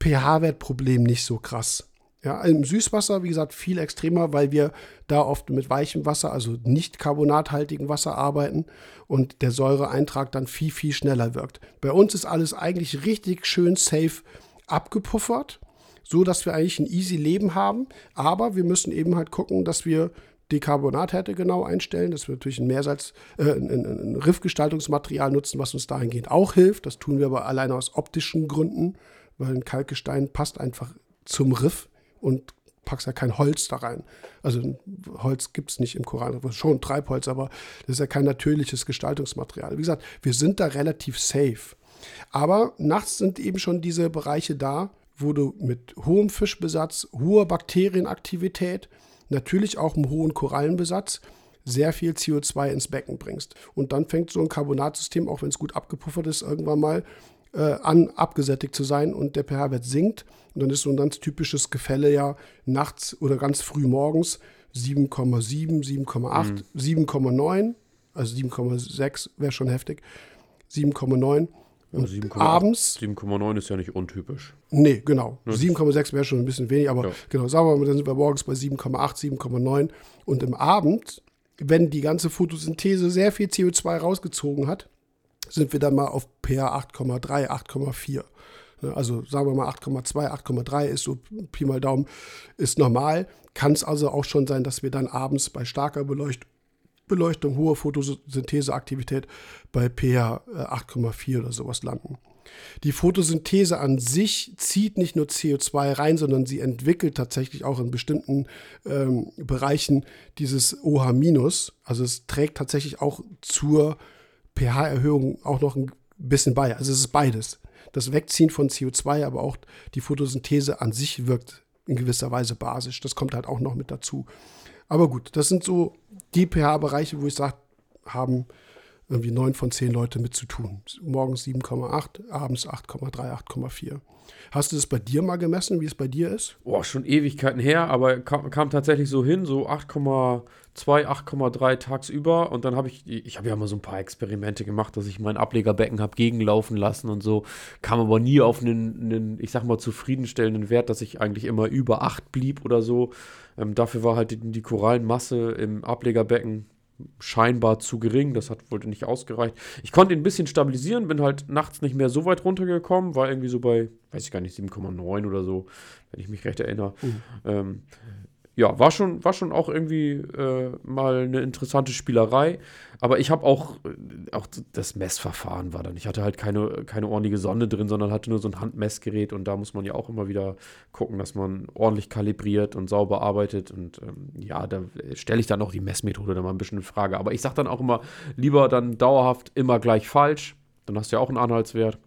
pH-Wertproblem nicht so krass. Ja, im Süßwasser, wie gesagt, viel extremer, weil wir da oft mit weichem Wasser, also nicht carbonathaltigem Wasser arbeiten und der Säureeintrag dann viel, viel schneller wirkt. Bei uns ist alles eigentlich richtig schön safe abgepuffert, so dass wir eigentlich ein easy Leben haben, aber wir müssen eben halt gucken, dass wir die Carbonathärte genau einstellen, dass wir natürlich ein Meersalz, äh, ein, ein, Riffgestaltungsmaterial nutzen, was uns dahingehend auch hilft. Das tun wir aber alleine aus optischen Gründen, weil ein Kalkgestein passt einfach zum Riff und packst ja kein Holz da rein. Also Holz gibt es nicht im Koran, schon Treibholz, aber das ist ja kein natürliches Gestaltungsmaterial. Wie gesagt, wir sind da relativ safe. Aber nachts sind eben schon diese Bereiche da, wo du mit hohem Fischbesatz, hoher Bakterienaktivität, natürlich auch einem hohen Korallenbesatz sehr viel CO2 ins Becken bringst. Und dann fängt so ein Carbonatsystem, auch wenn es gut abgepuffert ist, irgendwann mal äh, an, abgesättigt zu sein und der pH-Wert sinkt. Und dann ist so ein ganz typisches Gefälle ja nachts oder ganz früh morgens 7,7, 7,8, mhm. 7,9, also 7,6 wäre schon heftig, 7,9 und 7, abends. 7,9 ist ja nicht untypisch. Nee, genau. Ne? 7,6 wäre schon ein bisschen wenig, aber ja. genau, sagen wir mal, dann sind wir morgens bei 7,8, 7,9. Und im Abend, wenn die ganze Photosynthese sehr viel CO2 rausgezogen hat, sind wir dann mal auf pH 8,3, 8,4. Also sagen wir mal 8,2, 8,3 ist so Pi mal Daumen, ist normal. Kann es also auch schon sein, dass wir dann abends bei starker Beleuchtung Beleuchtung, hohe Photosyntheseaktivität bei pH 8,4 äh, oder sowas landen. Die Photosynthese an sich zieht nicht nur CO2 rein, sondern sie entwickelt tatsächlich auch in bestimmten ähm, Bereichen dieses OH-. Also es trägt tatsächlich auch zur pH-Erhöhung auch noch ein bisschen bei. Also es ist beides. Das Wegziehen von CO2, aber auch die Photosynthese an sich wirkt in gewisser Weise basisch. Das kommt halt auch noch mit dazu. Aber gut, das sind so die pH-Bereiche, wo ich sage, haben irgendwie neun von zehn Leute mit zu tun. Morgens 7,8, abends 8,3, 8,4. Hast du das bei dir mal gemessen, wie es bei dir ist? Boah, schon Ewigkeiten her, aber kam, kam tatsächlich so hin, so 8,2, 8,3 tagsüber. Und dann habe ich, ich habe ja mal so ein paar Experimente gemacht, dass ich mein Ablegerbecken habe gegenlaufen lassen und so. Kam aber nie auf einen, einen, ich sag mal, zufriedenstellenden Wert, dass ich eigentlich immer über 8 blieb oder so. Ähm, dafür war halt die, die Korallenmasse im Ablegerbecken scheinbar zu gering. Das hat wohl nicht ausgereicht. Ich konnte ihn ein bisschen stabilisieren, bin halt nachts nicht mehr so weit runtergekommen, war irgendwie so bei, weiß ich gar nicht, 7,9 oder so, wenn ich mich recht erinnere. Mhm. Ähm, ja, war schon, war schon auch irgendwie äh, mal eine interessante Spielerei. Aber ich habe auch, äh, auch das Messverfahren war dann. Ich hatte halt keine, keine ordentliche Sonde drin, sondern hatte nur so ein Handmessgerät. Und da muss man ja auch immer wieder gucken, dass man ordentlich kalibriert und sauber arbeitet. Und ähm, ja, da stelle ich dann auch die Messmethode dann mal ein bisschen in Frage. Aber ich sage dann auch immer, lieber dann dauerhaft immer gleich falsch. Dann hast du ja auch einen Anhaltswert.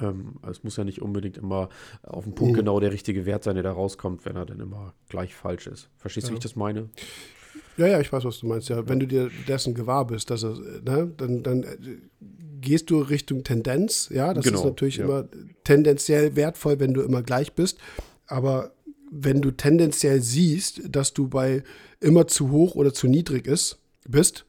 Ähm, es muss ja nicht unbedingt immer auf den Punkt mhm. genau der richtige Wert sein, der da rauskommt, wenn er dann immer gleich falsch ist. Verstehst du, wie ich das meine? Ja, ja, ich weiß, was du meinst. Ja, wenn du dir dessen gewahr bist, dass er, ne, dann, dann äh, gehst du Richtung Tendenz. Ja, das genau, ist natürlich ja. immer tendenziell wertvoll, wenn du immer gleich bist. Aber wenn du tendenziell siehst, dass du bei immer zu hoch oder zu niedrig ist, bist,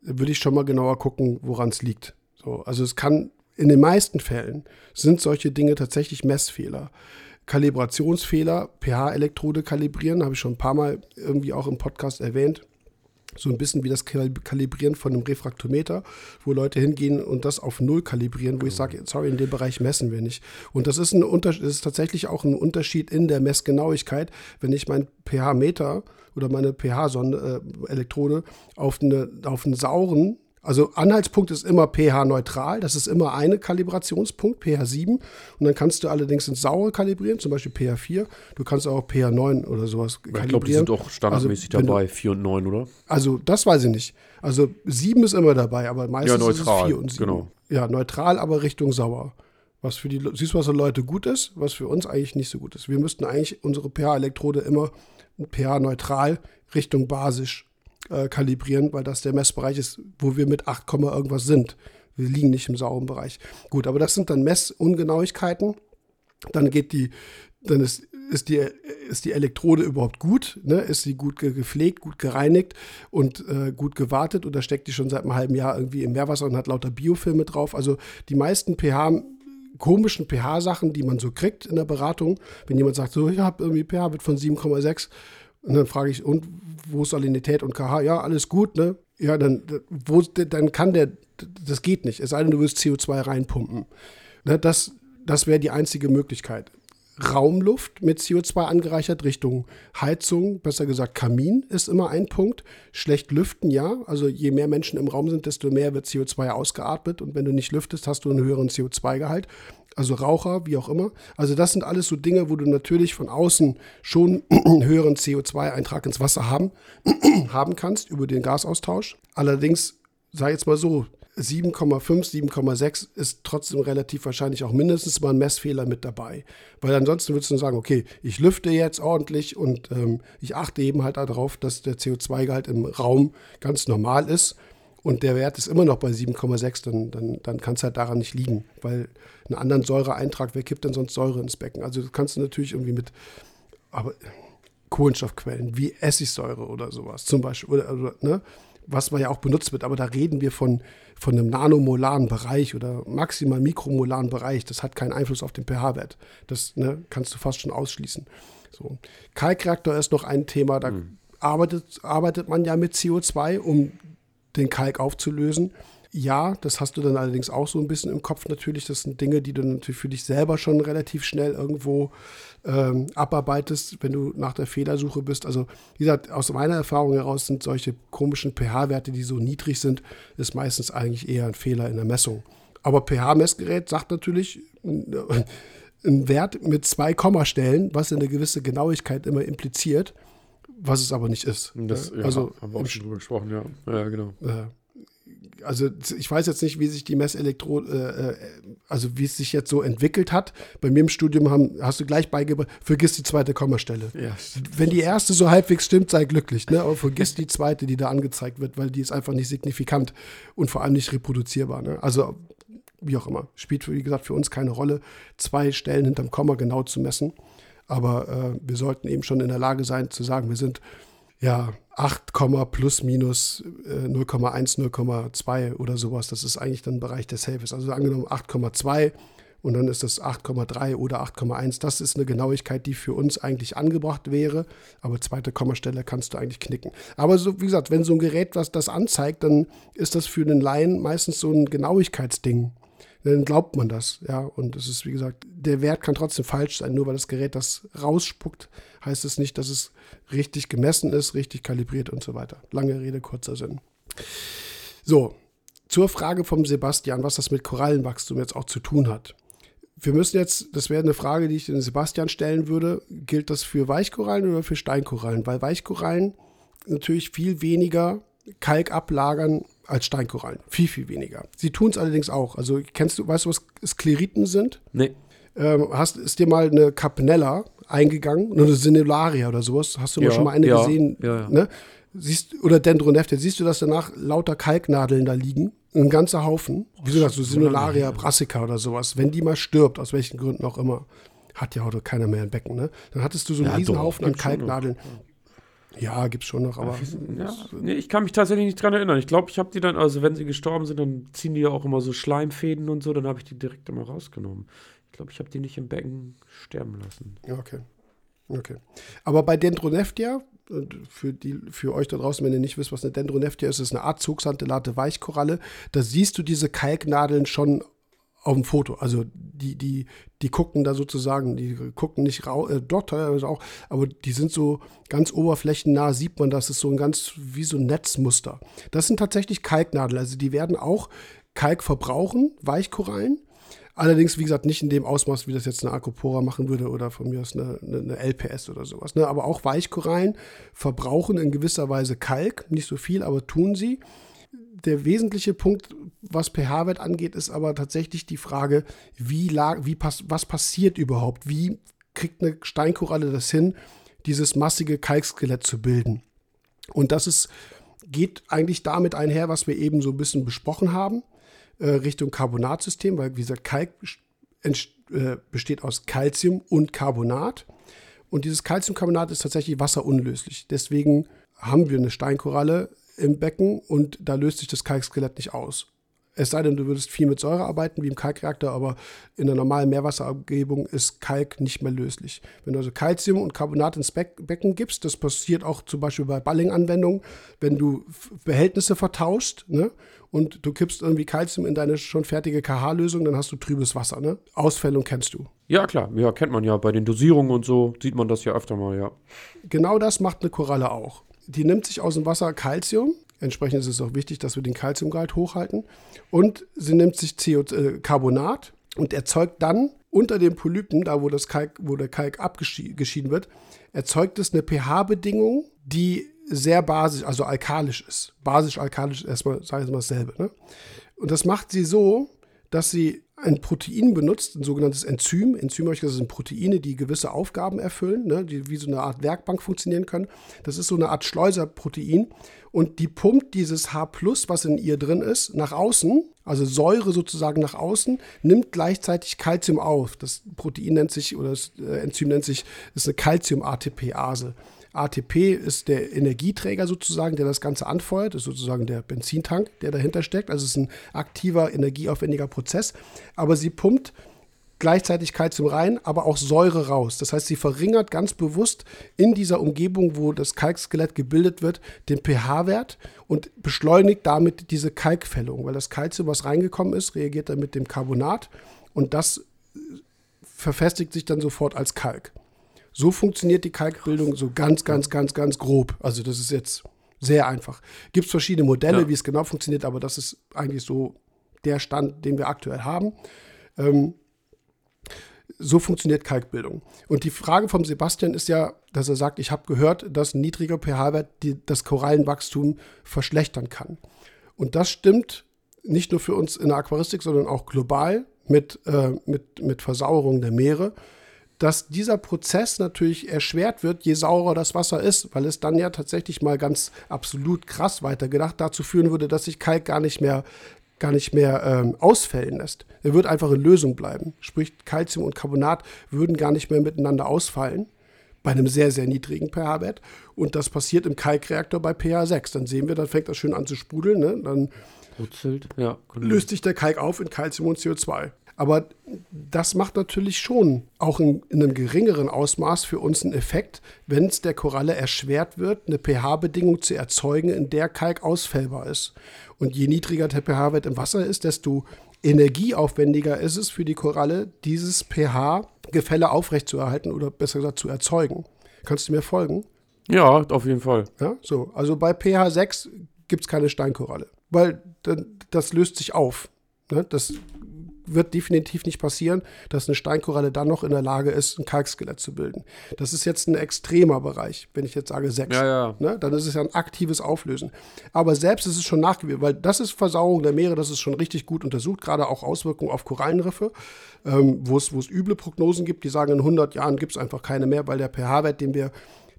würde ich schon mal genauer gucken, woran es liegt. So, also es kann in den meisten Fällen sind solche Dinge tatsächlich Messfehler. Kalibrationsfehler, pH-Elektrode kalibrieren, habe ich schon ein paar Mal irgendwie auch im Podcast erwähnt so ein bisschen wie das Kalibrieren von einem Refraktometer, wo Leute hingehen und das auf Null kalibrieren, wo ich sage, sorry, in dem Bereich messen wir nicht. Und das ist, ein Unterschied, ist tatsächlich auch ein Unterschied in der Messgenauigkeit, wenn ich mein pH-Meter oder meine pH-Elektrode äh, auf, auf einen sauren also Anhaltspunkt ist immer pH-neutral, das ist immer ein Kalibrationspunkt, pH 7. Und dann kannst du allerdings ins Saure kalibrieren, zum Beispiel pH 4. Du kannst auch pH 9 oder sowas kalibrieren. Ich glaube, die sind doch standardmäßig also, dabei, 4 und 9, oder? Also das weiß ich nicht. Also 7 ist immer dabei, aber meistens ja, neutral, ist es 4 und 7. Genau. Ja, neutral, aber Richtung sauer. Was für die, siehst du, was für Leute gut ist, was für uns eigentlich nicht so gut ist. Wir müssten eigentlich unsere pH-Elektrode immer pH-neutral Richtung basisch äh, kalibrieren, weil das der Messbereich ist, wo wir mit 8, irgendwas sind. Wir liegen nicht im sauren Bereich. Gut, aber das sind dann Messungenauigkeiten. Dann geht die, dann ist, ist, die, ist die Elektrode überhaupt gut, ne? ist sie gut gepflegt, gut gereinigt und äh, gut gewartet oder steckt die schon seit einem halben Jahr irgendwie im Meerwasser und hat lauter Biofilme drauf. Also die meisten pH komischen pH-Sachen, die man so kriegt in der Beratung, wenn jemand sagt, so, ich habe irgendwie pH-Wert von 7,6, und dann frage ich, und wo ist Salinität und KH? Ja, alles gut, ne? Ja, dann, wo, dann kann der, das geht nicht, es sei denn, du willst CO2 reinpumpen. Ne, das das wäre die einzige Möglichkeit. Raumluft mit CO2 angereichert Richtung Heizung, besser gesagt Kamin ist immer ein Punkt. Schlecht lüften, ja. Also je mehr Menschen im Raum sind, desto mehr wird CO2 ausgeatmet. Und wenn du nicht lüftest, hast du einen höheren CO2-Gehalt. Also Raucher, wie auch immer. Also das sind alles so Dinge, wo du natürlich von außen schon einen höheren CO2-Eintrag ins Wasser haben, haben kannst über den Gasaustausch. Allerdings, sei jetzt mal so, 7,5, 7,6 ist trotzdem relativ wahrscheinlich auch mindestens mal ein Messfehler mit dabei. Weil ansonsten würdest du sagen, okay, ich lüfte jetzt ordentlich und ähm, ich achte eben halt darauf, dass der CO2-Gehalt im Raum ganz normal ist und der Wert ist immer noch bei 7,6, dann, dann, dann kann es halt daran nicht liegen, weil einen anderen Säureeintrag, wer kippt denn sonst Säure ins Becken? Also das kannst du natürlich irgendwie mit, aber Kohlenstoffquellen wie Essigsäure oder sowas zum Beispiel, oder, oder ne? was man ja auch benutzt wird, aber da reden wir von, von einem nanomolaren Bereich oder maximal mikromolaren Bereich. Das hat keinen Einfluss auf den pH-Wert. Das ne, kannst du fast schon ausschließen. So. Kalkreaktor ist noch ein Thema, da mhm. arbeitet, arbeitet man ja mit CO2, um den Kalk aufzulösen. Ja, das hast du dann allerdings auch so ein bisschen im Kopf natürlich. Das sind Dinge, die du natürlich für dich selber schon relativ schnell irgendwo ähm, abarbeitest, wenn du nach der Fehlersuche bist. Also, wie gesagt, aus meiner Erfahrung heraus sind solche komischen pH-Werte, die so niedrig sind, ist meistens eigentlich eher ein Fehler in der Messung. Aber pH-Messgerät sagt natürlich äh, einen Wert mit zwei Kommastellen, was eine gewisse Genauigkeit immer impliziert, was es aber nicht ist. Das, ja, also, haben wir auch schon drüber gesprochen, ja. Ja, genau. Äh, also ich weiß jetzt nicht, wie sich die Messelektro, äh, äh, also wie es sich jetzt so entwickelt hat. Bei mir im Studium haben, hast du gleich beigebracht, vergiss die zweite Kommastelle. Ja, Wenn die erste so halbwegs stimmt, sei glücklich, ne? aber vergiss die zweite, die da angezeigt wird, weil die ist einfach nicht signifikant und vor allem nicht reproduzierbar. Ne? Also wie auch immer, spielt wie gesagt für uns keine Rolle, zwei Stellen hinterm Komma genau zu messen. Aber äh, wir sollten eben schon in der Lage sein zu sagen, wir sind ja, 8, plus minus äh, 0,1, 0,2 oder sowas. Das ist eigentlich dann Bereich der Safe Also angenommen 8,2 und dann ist das 8,3 oder 8,1. Das ist eine Genauigkeit, die für uns eigentlich angebracht wäre. Aber zweite Kommastelle kannst du eigentlich knicken. Aber so, wie gesagt, wenn so ein Gerät was das anzeigt, dann ist das für den Laien meistens so ein Genauigkeitsding dann glaubt man das. Ja, und es ist, wie gesagt, der Wert kann trotzdem falsch sein. Nur weil das Gerät das rausspuckt, heißt es nicht, dass es richtig gemessen ist, richtig kalibriert und so weiter. Lange Rede, kurzer Sinn. So, zur Frage vom Sebastian, was das mit Korallenwachstum jetzt auch zu tun hat. Wir müssen jetzt, das wäre eine Frage, die ich den Sebastian stellen würde, gilt das für Weichkorallen oder für Steinkorallen? Weil Weichkorallen natürlich viel weniger Kalk ablagern als Steinkorallen. Viel, viel weniger. Sie tun es allerdings auch. Also kennst du, weißt du, was Skleriten sind? Nee. Ähm, hast, ist dir mal eine Capnella eingegangen, eine Sinularia oder sowas? Hast du ja, mal schon mal eine ja, gesehen? Ja, ne? Siehst, oder Dendronefte, siehst du, dass danach lauter Kalknadeln da liegen? Ein ganzer Haufen. Wieso das? So Sinularia brassica oder sowas. Wenn die mal stirbt, aus welchen Gründen auch immer, Hat ja heute keiner mehr ein Becken, ne? Dann hattest du so einen Ja, Riesenhaufen an gibt's schon. Kalknadeln. Ja, gibt's schon noch, aber Ja, nee, ich kann mich tatsächlich nicht dran erinnern. Ich glaube, ich habe die dann, also wenn sie gestorben sind, dann ziehen die ja auch immer so Schleimfäden und so, dann habe ich die direkt immer rausgenommen. Ich glaube, ich habe die nicht im Becken sterben lassen. Ja, okay. Okay. Aber bei Dendroneftia, und für, die, für euch da draußen, wenn ihr nicht wisst, was eine Dendroneftia ist, ist eine Art Zugsantellate Weichkoralle. Da siehst du diese Kalknadeln schon auf dem Foto. Also die, die, die gucken da sozusagen, die gucken nicht raus, äh, doch teilweise auch, aber die sind so ganz oberflächennah, sieht man, das ist so ein ganz, wie so ein Netzmuster. Das sind tatsächlich Kalknadeln, also die werden auch Kalk verbrauchen, Weichkorallen. Allerdings, wie gesagt, nicht in dem Ausmaß, wie das jetzt eine Acropora machen würde oder von mir aus eine, eine, eine LPS oder sowas. Ne? Aber auch Weichkorallen verbrauchen in gewisser Weise Kalk, nicht so viel, aber tun sie. Der wesentliche Punkt, was pH-Wert angeht, ist aber tatsächlich die Frage, wie wie pass, was passiert überhaupt? Wie kriegt eine Steinkoralle das hin, dieses massige Kalkskelett zu bilden? Und das ist, geht eigentlich damit einher, was wir eben so ein bisschen besprochen haben äh, Richtung Carbonatsystem, weil wie gesagt, Kalk äh, besteht aus Calcium und Carbonat. Und dieses Calciumcarbonat ist tatsächlich wasserunlöslich. Deswegen haben wir eine Steinkoralle im Becken und da löst sich das Kalkskelett nicht aus. Es sei denn, du würdest viel mit Säure arbeiten, wie im Kalkreaktor, aber in der normalen Meerwasserumgebung ist Kalk nicht mehr löslich. Wenn du also Calcium und Carbonat ins Be Becken gibst, das passiert auch zum Beispiel bei Balling-Anwendungen, wenn du Behältnisse vertauschst ne, und du kippst irgendwie Calcium in deine schon fertige KH-Lösung, dann hast du trübes Wasser. Ne? Ausfällung kennst du. Ja, klar, ja, kennt man ja. Bei den Dosierungen und so sieht man das ja öfter mal, ja. Genau das macht eine Koralle auch. Die nimmt sich aus dem Wasser Calcium, Entsprechend ist es auch wichtig, dass wir den Calciumgehalt hochhalten. Und sie nimmt sich CO äh, Carbonat und erzeugt dann unter den Polypen, da wo, das Kalk, wo der Kalk abgeschieden wird, erzeugt es eine pH-Bedingung, die sehr basisch, also alkalisch ist. Basisch-alkalisch ist erstmal, sage ich mal, dasselbe. Ne? Und das macht sie so, dass sie ein Protein benutzt, ein sogenanntes Enzym. Enzyme, das sind Proteine, die gewisse Aufgaben erfüllen, ne, die wie so eine Art Werkbank funktionieren können. Das ist so eine Art Schleuserprotein und die pumpt dieses H+, was in ihr drin ist, nach außen, also Säure sozusagen nach außen, nimmt gleichzeitig Calcium auf. Das Protein nennt sich, oder das äh, Enzym nennt sich, ist eine Calcium-ATPase. ATP ist der Energieträger sozusagen, der das Ganze anfeuert, das ist sozusagen der Benzintank, der dahinter steckt. Also es ist ein aktiver, energieaufwendiger Prozess. Aber sie pumpt gleichzeitig Kalzium rein, aber auch Säure raus. Das heißt, sie verringert ganz bewusst in dieser Umgebung, wo das Kalkskelett gebildet wird, den pH-Wert und beschleunigt damit diese Kalkfällung, weil das Kalzium, was reingekommen ist, reagiert dann mit dem Carbonat und das verfestigt sich dann sofort als Kalk. So funktioniert die Kalkbildung so ganz, ganz, ganz, ganz grob. Also das ist jetzt sehr einfach. Gibt es verschiedene Modelle, ja. wie es genau funktioniert, aber das ist eigentlich so der Stand, den wir aktuell haben. Ähm, so funktioniert Kalkbildung. Und die Frage vom Sebastian ist ja, dass er sagt, ich habe gehört, dass ein niedriger pH-Wert das Korallenwachstum verschlechtern kann. Und das stimmt nicht nur für uns in der Aquaristik, sondern auch global mit, äh, mit, mit Versauerung der Meere dass dieser Prozess natürlich erschwert wird, je saurer das Wasser ist, weil es dann ja tatsächlich mal ganz absolut krass weitergedacht dazu führen würde, dass sich Kalk gar nicht mehr gar nicht mehr ähm, ausfällen lässt. Er wird einfach in Lösung bleiben. Sprich, Calcium und Carbonat würden gar nicht mehr miteinander ausfallen bei einem sehr, sehr niedrigen pH-Wert. Und das passiert im Kalkreaktor bei pH 6. Dann sehen wir, dann fängt das schön an zu sprudeln. Ne? Dann Brutzelt, ja, genau. löst sich der Kalk auf in Calcium und CO2. Aber das macht natürlich schon auch in, in einem geringeren Ausmaß für uns einen Effekt, wenn es der Koralle erschwert wird, eine pH-Bedingung zu erzeugen, in der Kalk ausfällbar ist. Und je niedriger der pH-Wert im Wasser ist, desto energieaufwendiger ist es für die Koralle, dieses pH-Gefälle aufrechtzuerhalten oder besser gesagt zu erzeugen. Kannst du mir folgen? Ja, auf jeden Fall. Ja, so. Also bei pH 6 gibt es keine Steinkoralle, weil das löst sich auf. Ne? Das wird definitiv nicht passieren, dass eine Steinkoralle dann noch in der Lage ist, ein Kalkskelett zu bilden. Das ist jetzt ein extremer Bereich, wenn ich jetzt sage sechs. Ja, ja. Ne? Dann ist es ja ein aktives Auflösen. Aber selbst ist es schon nachgewiesen, weil das ist Versauerung der Meere, das ist schon richtig gut untersucht, gerade auch Auswirkungen auf Korallenriffe, ähm, wo es üble Prognosen gibt, die sagen, in 100 Jahren gibt es einfach keine mehr, weil der pH-Wert, den wir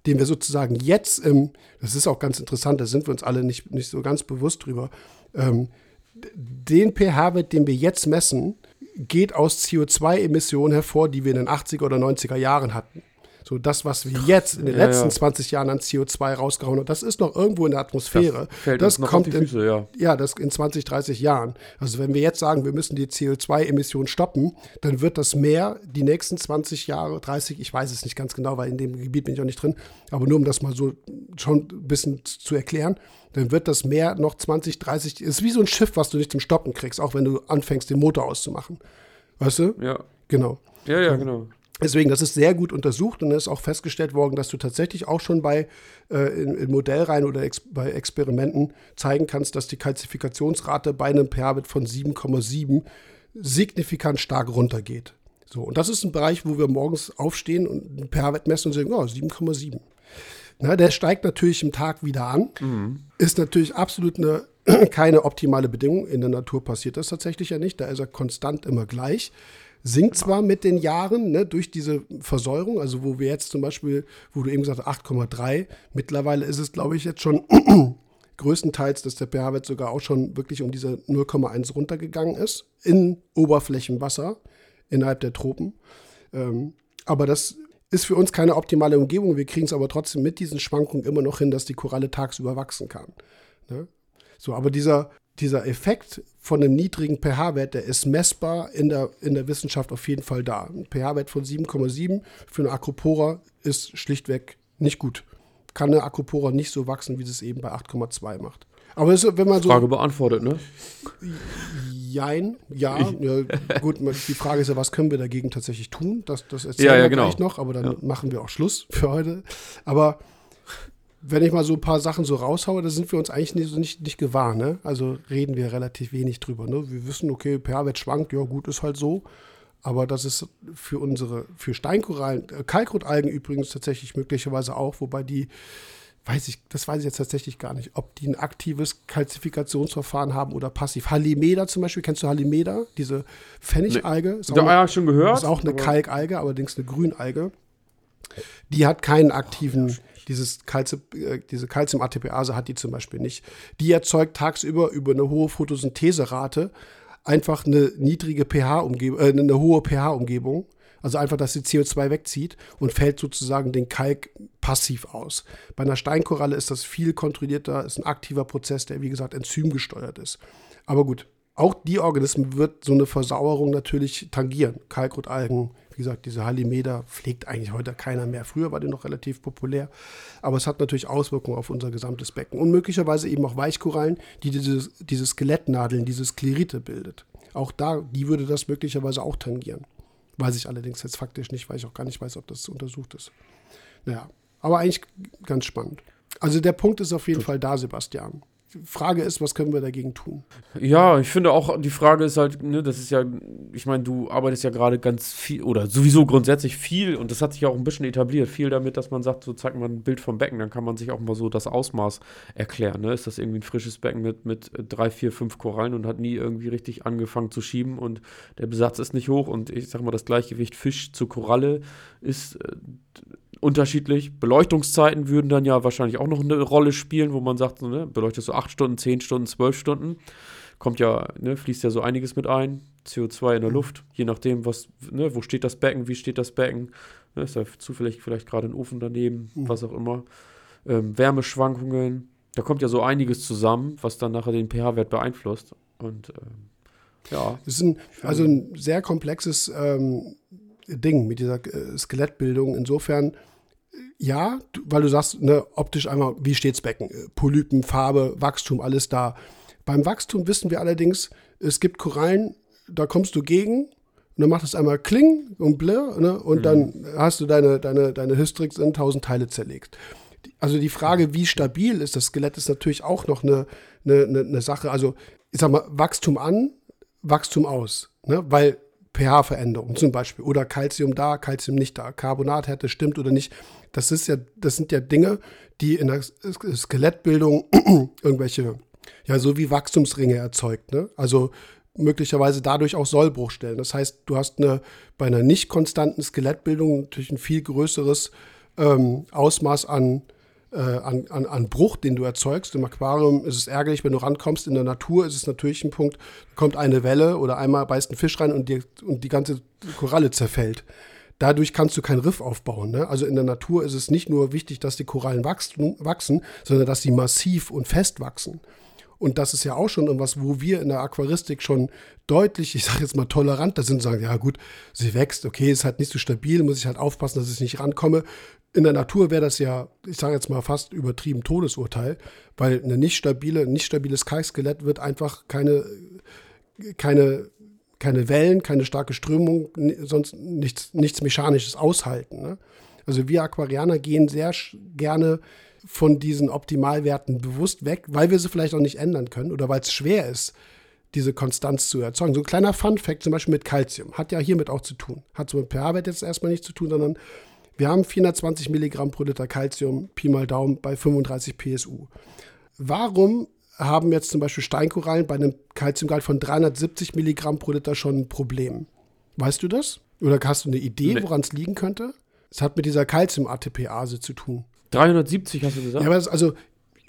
den wir sozusagen jetzt im, das ist auch ganz interessant, da sind wir uns alle nicht, nicht so ganz bewusst drüber, ähm, den pH-Wert, den wir jetzt messen, geht aus CO2-Emissionen hervor, die wir in den 80er oder 90er Jahren hatten. So das, was wir jetzt in den ja, letzten ja. 20 Jahren an CO2 rausgehauen haben, das ist noch irgendwo in der Atmosphäre. Das, fällt das kommt in, Füße, ja. ja, das in 20, 30 Jahren. Also wenn wir jetzt sagen, wir müssen die CO2-Emissionen stoppen, dann wird das Meer die nächsten 20 Jahre, 30, ich weiß es nicht ganz genau, weil in dem Gebiet bin ich auch nicht drin, aber nur um das mal so schon ein bisschen zu erklären, dann wird das Meer noch 20, 30, ist wie so ein Schiff, was du nicht zum Stoppen kriegst, auch wenn du anfängst, den Motor auszumachen. Weißt du? Ja. Genau. Ja, ja, genau. Deswegen, das ist sehr gut untersucht und es ist auch festgestellt worden, dass du tatsächlich auch schon bei äh, in, in Modellreihen oder ex bei Experimenten zeigen kannst, dass die Kalzifikationsrate bei einem pH-Wert von 7,7 signifikant stark runtergeht. So, und das ist ein Bereich, wo wir morgens aufstehen und einen pH-Wert messen und sagen, oh, 7,7. Na, der steigt natürlich im Tag wieder an. Mhm. Ist natürlich absolut eine, keine optimale Bedingung. In der Natur passiert das tatsächlich ja nicht. Da ist er konstant immer gleich sinkt zwar mit den Jahren ne, durch diese Versäurung, also wo wir jetzt zum Beispiel, wo du eben gesagt hast, 8,3, mittlerweile ist es, glaube ich, jetzt schon größtenteils, dass der pH-Wert sogar auch schon wirklich um diese 0,1 runtergegangen ist in Oberflächenwasser innerhalb der Tropen. Ähm, aber das ist für uns keine optimale Umgebung. Wir kriegen es aber trotzdem mit diesen Schwankungen immer noch hin, dass die Koralle tagsüber wachsen kann. Ne? So, aber dieser dieser Effekt von einem niedrigen pH-Wert, der ist messbar in der, in der Wissenschaft auf jeden Fall da. Ein pH-Wert von 7,7 für eine Acropora ist schlichtweg nicht gut. Kann eine Acropora nicht so wachsen, wie es eben bei 8,2 macht. Aber es, wenn man so. Frage beantwortet, ne? Jein, ja, ja. Gut, die Frage ist ja, was können wir dagegen tatsächlich tun? Das, das erzählen ja, ja, wir genau. gleich noch, aber dann machen wir auch Schluss für heute. Aber wenn ich mal so ein paar Sachen so raushaue, da sind wir uns eigentlich nicht, nicht, nicht gewahr. Ne? Also reden wir relativ wenig drüber. Ne? Wir wissen, okay, pH-Wert schwankt, ja gut, ist halt so. Aber das ist für unsere, für Steinkorallen, äh, Kalkrotalgen übrigens tatsächlich möglicherweise auch, wobei die, weiß ich, das weiß ich jetzt tatsächlich gar nicht, ob die ein aktives Kalzifikationsverfahren haben oder passiv. Halimeda zum Beispiel, kennst du Halimeda? Diese Pfennigalge? Ist ja, ja, schon gehört. Ist auch eine Kalkalge, allerdings eine Grünalge. Die hat keinen aktiven dieses Calcium, äh, diese Calcium-ATPase hat die zum Beispiel nicht. Die erzeugt tagsüber über eine hohe Photosyntheserate einfach eine niedrige pH-Umgebung, äh, eine hohe pH-Umgebung. Also einfach, dass sie CO2 wegzieht und fällt sozusagen den Kalk passiv aus. Bei einer Steinkoralle ist das viel kontrollierter, ist ein aktiver Prozess, der wie gesagt enzymgesteuert ist. Aber gut, auch die Organismen wird so eine Versauerung natürlich tangieren. Kalkrotalgen, wie gesagt, diese Halimeda pflegt eigentlich heute keiner mehr. Früher war die noch relativ populär. Aber es hat natürlich Auswirkungen auf unser gesamtes Becken. Und möglicherweise eben auch Weichkorallen, die diese, diese Skelettnadeln, diese Sklerite bildet. Auch da, die würde das möglicherweise auch tangieren. Weiß ich allerdings jetzt faktisch nicht, weil ich auch gar nicht weiß, ob das untersucht ist. Naja, aber eigentlich ganz spannend. Also der Punkt ist auf jeden Fall da, Sebastian. Frage ist, was können wir dagegen tun? Ja, ich finde auch, die Frage ist halt, ne, das ist ja, ich meine, du arbeitest ja gerade ganz viel oder sowieso grundsätzlich viel und das hat sich auch ein bisschen etabliert, viel damit, dass man sagt, so zeigt man ein Bild vom Becken, dann kann man sich auch mal so das Ausmaß erklären. Ne? Ist das irgendwie ein frisches Becken mit, mit drei, vier, fünf Korallen und hat nie irgendwie richtig angefangen zu schieben und der Besatz ist nicht hoch und ich sag mal, das Gleichgewicht Fisch zu Koralle ist äh, unterschiedlich. Beleuchtungszeiten würden dann ja wahrscheinlich auch noch eine Rolle spielen, wo man sagt, so, ne, beleuchtest du 8 Stunden, 10 Stunden, 12 Stunden. Kommt ja, ne, fließt ja so einiges mit ein. CO2 in der mhm. Luft, je nachdem, was, ne, wo steht das Becken, wie steht das Becken. Ne, ist da zufällig vielleicht gerade ein Ofen daneben, mhm. was auch immer. Ähm, Wärmeschwankungen, da kommt ja so einiges zusammen, was dann nachher den pH-Wert beeinflusst. Und ähm, ja. Das ist ein, also ein sehr komplexes ähm, Ding mit dieser äh, Skelettbildung. Insofern ja, weil du sagst, ne, optisch einmal, wie steht's Becken? Äh, Polypen, Farbe, Wachstum, alles da. Beim Wachstum wissen wir allerdings, es gibt Korallen, da kommst du gegen und dann macht es einmal Kling und Blur ne, und mhm. dann hast du deine, deine, deine Hystrix in tausend Teile zerlegt. Also die Frage, wie stabil ist das Skelett, ist natürlich auch noch eine, eine, eine Sache. Also ich sag mal, Wachstum an, Wachstum aus. Ne? Weil pH-Veränderung zum Beispiel oder Calcium da, Calcium nicht da, Carbonathärte stimmt oder nicht. Das ist ja, das sind ja Dinge, die in der Skelettbildung irgendwelche, ja, so wie Wachstumsringe erzeugt. Ne? Also möglicherweise dadurch auch Sollbruchstellen. Das heißt, du hast eine, bei einer nicht konstanten Skelettbildung natürlich ein viel größeres ähm, Ausmaß an äh, an, an, an Bruch, den du erzeugst. Im Aquarium ist es ärgerlich, wenn du rankommst. In der Natur ist es natürlich ein Punkt, kommt eine Welle oder einmal beißt ein Fisch rein und die, und die ganze Koralle zerfällt. Dadurch kannst du kein Riff aufbauen. Ne? Also in der Natur ist es nicht nur wichtig, dass die Korallen wachsen, wachsen sondern dass sie massiv und fest wachsen. Und das ist ja auch schon irgendwas, wo wir in der Aquaristik schon deutlich, ich sage jetzt mal, toleranter sind sagen, ja gut, sie wächst, okay, ist halt nicht so stabil, muss ich halt aufpassen, dass ich nicht rankomme. In der Natur wäre das ja, ich sage jetzt mal fast übertrieben Todesurteil, weil eine nicht stabile, nicht stabiles Kalkskelett wird einfach keine, keine, keine Wellen, keine starke Strömung, sonst nichts, nichts Mechanisches aushalten. Ne? Also wir Aquarianer gehen sehr gerne von diesen Optimalwerten bewusst weg, weil wir sie vielleicht auch nicht ändern können oder weil es schwer ist, diese Konstanz zu erzeugen. So ein kleiner Fun-Fact zum Beispiel mit Calcium hat ja hiermit auch zu tun. Hat so mit pH-Wert jetzt erstmal nichts zu tun, sondern wir haben 420 Milligramm pro Liter Calcium, Pi mal Daumen, bei 35 PSU. Warum haben jetzt zum Beispiel Steinkorallen bei einem Calciumgehalt von 370 Milligramm pro Liter schon ein Problem? Weißt du das? Oder hast du eine Idee, woran es liegen könnte? Es hat mit dieser Calcium-ATPase zu tun. 370 hast du gesagt? Ja, aber das, also,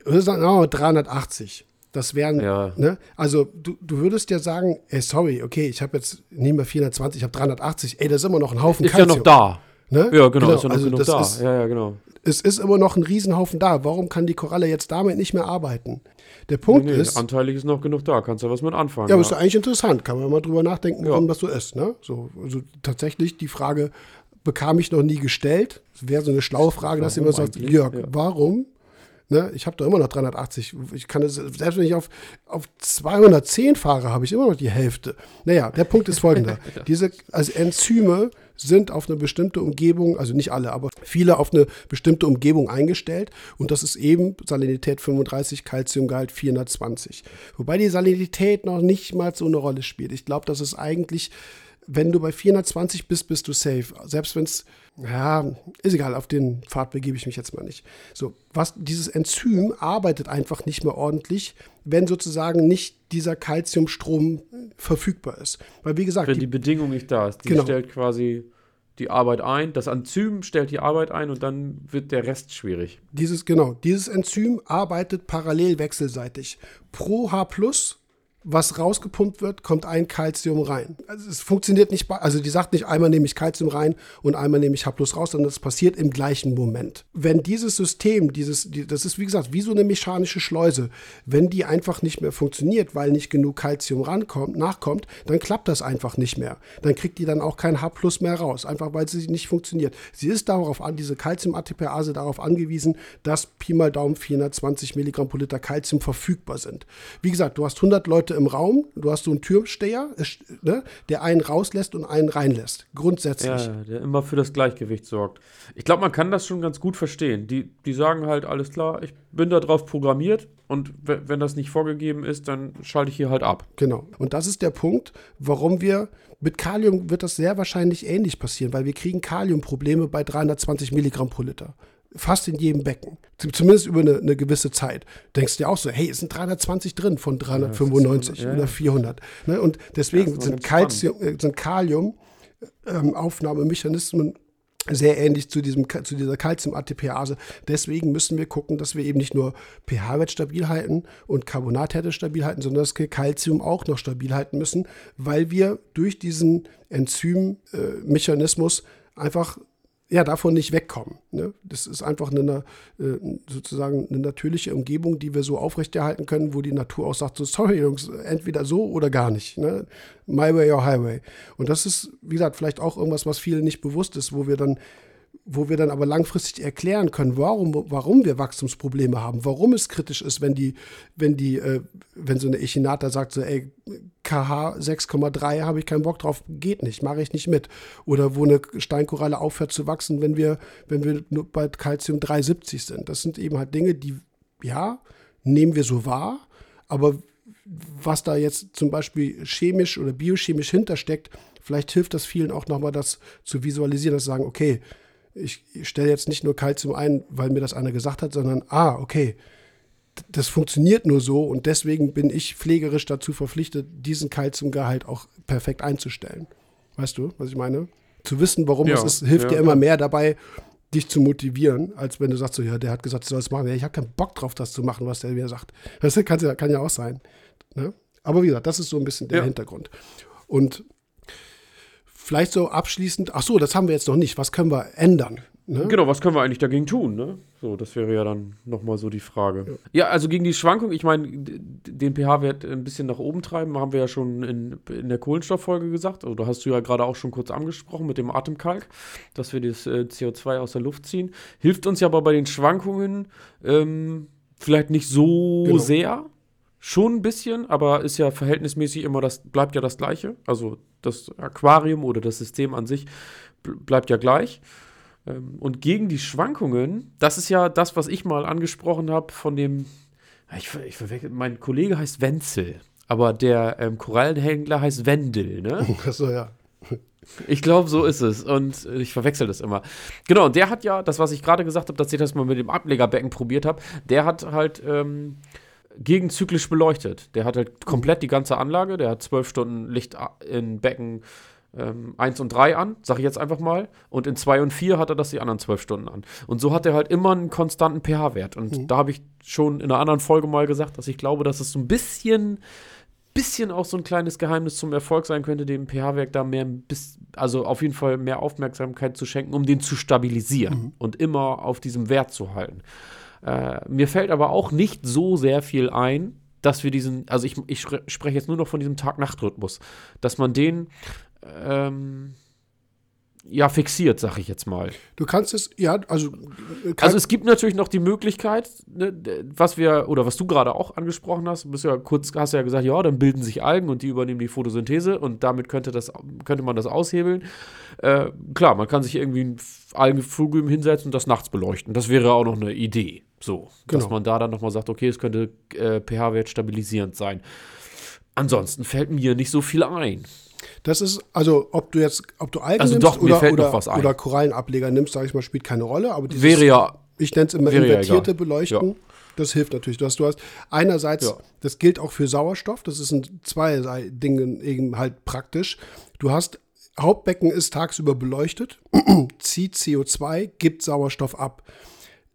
sagen wir 380. Das wären, ja. ne? Also du, du würdest ja sagen, ey, sorry, okay, ich habe jetzt nicht mehr 420, ich habe 380, ey, das ist immer noch ein Haufen Ist Calcium. ja noch da. Ne? Ja, genau, genau, ist ja noch also genug da. Ist, ja, ja, genau. Es ist immer noch ein Riesenhaufen da. Warum kann die Koralle jetzt damit nicht mehr arbeiten? Der Punkt nee, nee, ist. Anteilig ist noch genug da, kannst du was mit anfangen. Ja, aber ja. ist eigentlich interessant. Kann man mal drüber nachdenken, warum das so ist. Ne? So, also tatsächlich die Frage, bekam ich noch nie gestellt. Das wäre so eine schlaue Frage, dass jemand sagt, Jörg, ja. warum? Ne, ich habe da immer noch 380. Ich kann es, selbst wenn ich auf, auf 210 fahre, habe ich immer noch die Hälfte. Naja, der Punkt ist folgender. Diese also Enzyme sind auf eine bestimmte Umgebung, also nicht alle, aber viele auf eine bestimmte Umgebung eingestellt. Und das ist eben Salinität 35, Calciumgehalt 420. Wobei die Salinität noch nicht mal so eine Rolle spielt. Ich glaube, das ist eigentlich wenn du bei 420 bist, bist du safe. Selbst wenn es, ja, ist egal, auf den Pfad begebe ich mich jetzt mal nicht. So, was, dieses Enzym arbeitet einfach nicht mehr ordentlich, wenn sozusagen nicht dieser Calciumstrom verfügbar ist. Weil, wie gesagt. Wenn die, die Bedingung nicht da ist, die genau. stellt quasi die Arbeit ein, das Enzym stellt die Arbeit ein und dann wird der Rest schwierig. Dieses, genau, dieses Enzym arbeitet parallel wechselseitig. Pro H was rausgepumpt wird, kommt ein Calcium rein. Also es funktioniert nicht, also die sagt nicht, einmal nehme ich Calcium rein und einmal nehme ich H plus raus, sondern das passiert im gleichen Moment. Wenn dieses System, dieses, die, das ist wie gesagt wie so eine mechanische Schleuse, wenn die einfach nicht mehr funktioniert, weil nicht genug Calcium rankommt, nachkommt, dann klappt das einfach nicht mehr. Dann kriegt die dann auch kein H plus mehr raus, einfach weil sie nicht funktioniert. Sie ist darauf an, diese Calcium-ATPase darauf angewiesen, dass Pi mal Daumen 420 Milligramm pro Liter Calcium verfügbar sind. Wie gesagt, du hast 100 Leute Leute im Raum. Du hast so einen Türsteher, ne, der einen rauslässt und einen reinlässt. Grundsätzlich. Ja, der immer für das Gleichgewicht sorgt. Ich glaube, man kann das schon ganz gut verstehen. Die, die sagen halt, alles klar, ich bin darauf programmiert und wenn das nicht vorgegeben ist, dann schalte ich hier halt ab. Genau. Und das ist der Punkt, warum wir mit Kalium wird das sehr wahrscheinlich ähnlich passieren, weil wir kriegen Kaliumprobleme bei 320 Milligramm pro Liter fast in jedem Becken. Zumindest über eine, eine, gewisse Zeit. Denkst du dir auch so, hey, es sind 320 drin von 395 ja, oder 400. Ne? Und deswegen ja, sind, Calcium, äh, sind Kalium-Aufnahmemechanismen ähm, sehr ähnlich zu, diesem, zu dieser Calcium-ATPase. Deswegen müssen wir gucken, dass wir eben nicht nur pH-Wert stabil halten und Carbonathärte stabil halten, sondern dass wir Calcium auch noch stabil halten müssen, weil wir durch diesen Enzymmechanismus äh, einfach ja, davon nicht wegkommen. Ne? Das ist einfach eine, äh, sozusagen eine natürliche Umgebung, die wir so aufrechterhalten können, wo die Natur auch sagt, so, sorry Jungs, entweder so oder gar nicht. Ne? My way or highway. Und das ist, wie gesagt, vielleicht auch irgendwas, was vielen nicht bewusst ist, wo wir dann wo wir dann aber langfristig erklären können, warum, warum wir Wachstumsprobleme haben, warum es kritisch ist, wenn die, wenn die, äh, wenn so eine Echinata sagt, so, ey, KH 6,3 habe ich keinen Bock drauf, geht nicht, mache ich nicht mit. Oder wo eine Steinkoralle aufhört zu wachsen, wenn wir, wenn wir nur bei Calcium 370 sind. Das sind eben halt Dinge, die, ja, nehmen wir so wahr, aber was da jetzt zum Beispiel chemisch oder biochemisch hintersteckt, vielleicht hilft das vielen auch nochmal, das zu visualisieren, dass sie sagen, okay, ich stelle jetzt nicht nur Kalzium ein, weil mir das einer gesagt hat, sondern, ah, okay, das funktioniert nur so und deswegen bin ich pflegerisch dazu verpflichtet, diesen Kalziumgehalt auch perfekt einzustellen. Weißt du, was ich meine? Zu wissen, warum ja, es ist, hilft ja, dir immer mehr dabei, dich zu motivieren, als wenn du sagst, so, ja, der hat gesagt, du sollst machen. Ja, ich habe keinen Bock drauf, das zu machen, was der mir sagt. Das kann, kann ja auch sein. Ne? Aber wie gesagt, das ist so ein bisschen der ja. Hintergrund. Und vielleicht so abschließend, ach so, das haben wir jetzt noch nicht. Was können wir ändern? Ne? Genau, was können wir eigentlich dagegen tun? Ne? So, das wäre ja dann nochmal so die Frage. Ja. ja, also gegen die Schwankung, ich meine, den pH-Wert ein bisschen nach oben treiben, haben wir ja schon in, in der Kohlenstofffolge gesagt. Also, da hast du ja gerade auch schon kurz angesprochen mit dem Atemkalk, dass wir das äh, CO2 aus der Luft ziehen. Hilft uns ja aber bei den Schwankungen ähm, vielleicht nicht so genau. sehr. Schon ein bisschen, aber ist ja verhältnismäßig immer das, bleibt ja das Gleiche. Also das Aquarium oder das System an sich bleibt ja gleich. Ähm, und gegen die Schwankungen, das ist ja das, was ich mal angesprochen habe von dem, ich, ich, mein Kollege heißt Wenzel, aber der ähm, Korallenhändler heißt Wendel, ne? Achso, ja. Ich glaube, so ist es. Und ich verwechsel das immer. Genau, und der hat ja, das, was ich gerade gesagt habe, dass ich das mal mit dem Ablegerbecken probiert habe, der hat halt ähm, gegenzyklisch beleuchtet. Der hat halt komplett die ganze Anlage, der hat zwölf Stunden Licht in Becken ähm, 1 und 3 an, sage ich jetzt einfach mal. Und in 2 und 4 hat er das die anderen 12 Stunden an. Und so hat er halt immer einen konstanten pH-Wert. Und mhm. da habe ich schon in einer anderen Folge mal gesagt, dass ich glaube, dass es so ein bisschen, bisschen auch so ein kleines Geheimnis zum Erfolg sein könnte, dem pH-Wert da mehr, also auf jeden Fall mehr Aufmerksamkeit zu schenken, um den zu stabilisieren mhm. und immer auf diesem Wert zu halten. Äh, mir fällt aber auch nicht so sehr viel ein, dass wir diesen, also ich, ich spreche jetzt nur noch von diesem Tag-Nacht-Rhythmus, dass man den ähm, ja, fixiert, sag ich jetzt mal. Du kannst es, ja, also. Also es gibt natürlich noch die Möglichkeit, ne, was wir, oder was du gerade auch angesprochen hast, bist ja kurz, hast ja gesagt, ja, dann bilden sich Algen und die übernehmen die Photosynthese und damit könnte das, könnte man das aushebeln. Äh, klar, man kann sich irgendwie ein Algenflugüm hinsetzen und das nachts beleuchten. Das wäre auch noch eine Idee. So, genau. dass man da dann nochmal sagt, okay, es könnte äh, pH-Wert stabilisierend sein. Ansonsten fällt mir nicht so viel ein. Das ist, also ob du jetzt, ob du Algen also nimmst doch, oder, oder, oder Korallenableger nimmst, sage ich mal, spielt keine Rolle. Aber dieses, wäre ja. Ich nenne es immer invertierte ja Beleuchten. Ja. Das hilft natürlich. Du hast, du hast einerseits, ja. das gilt auch für Sauerstoff, das ist in zwei Dingen eben halt praktisch. Du hast Hauptbecken ist tagsüber beleuchtet, zieht CO2, gibt Sauerstoff ab.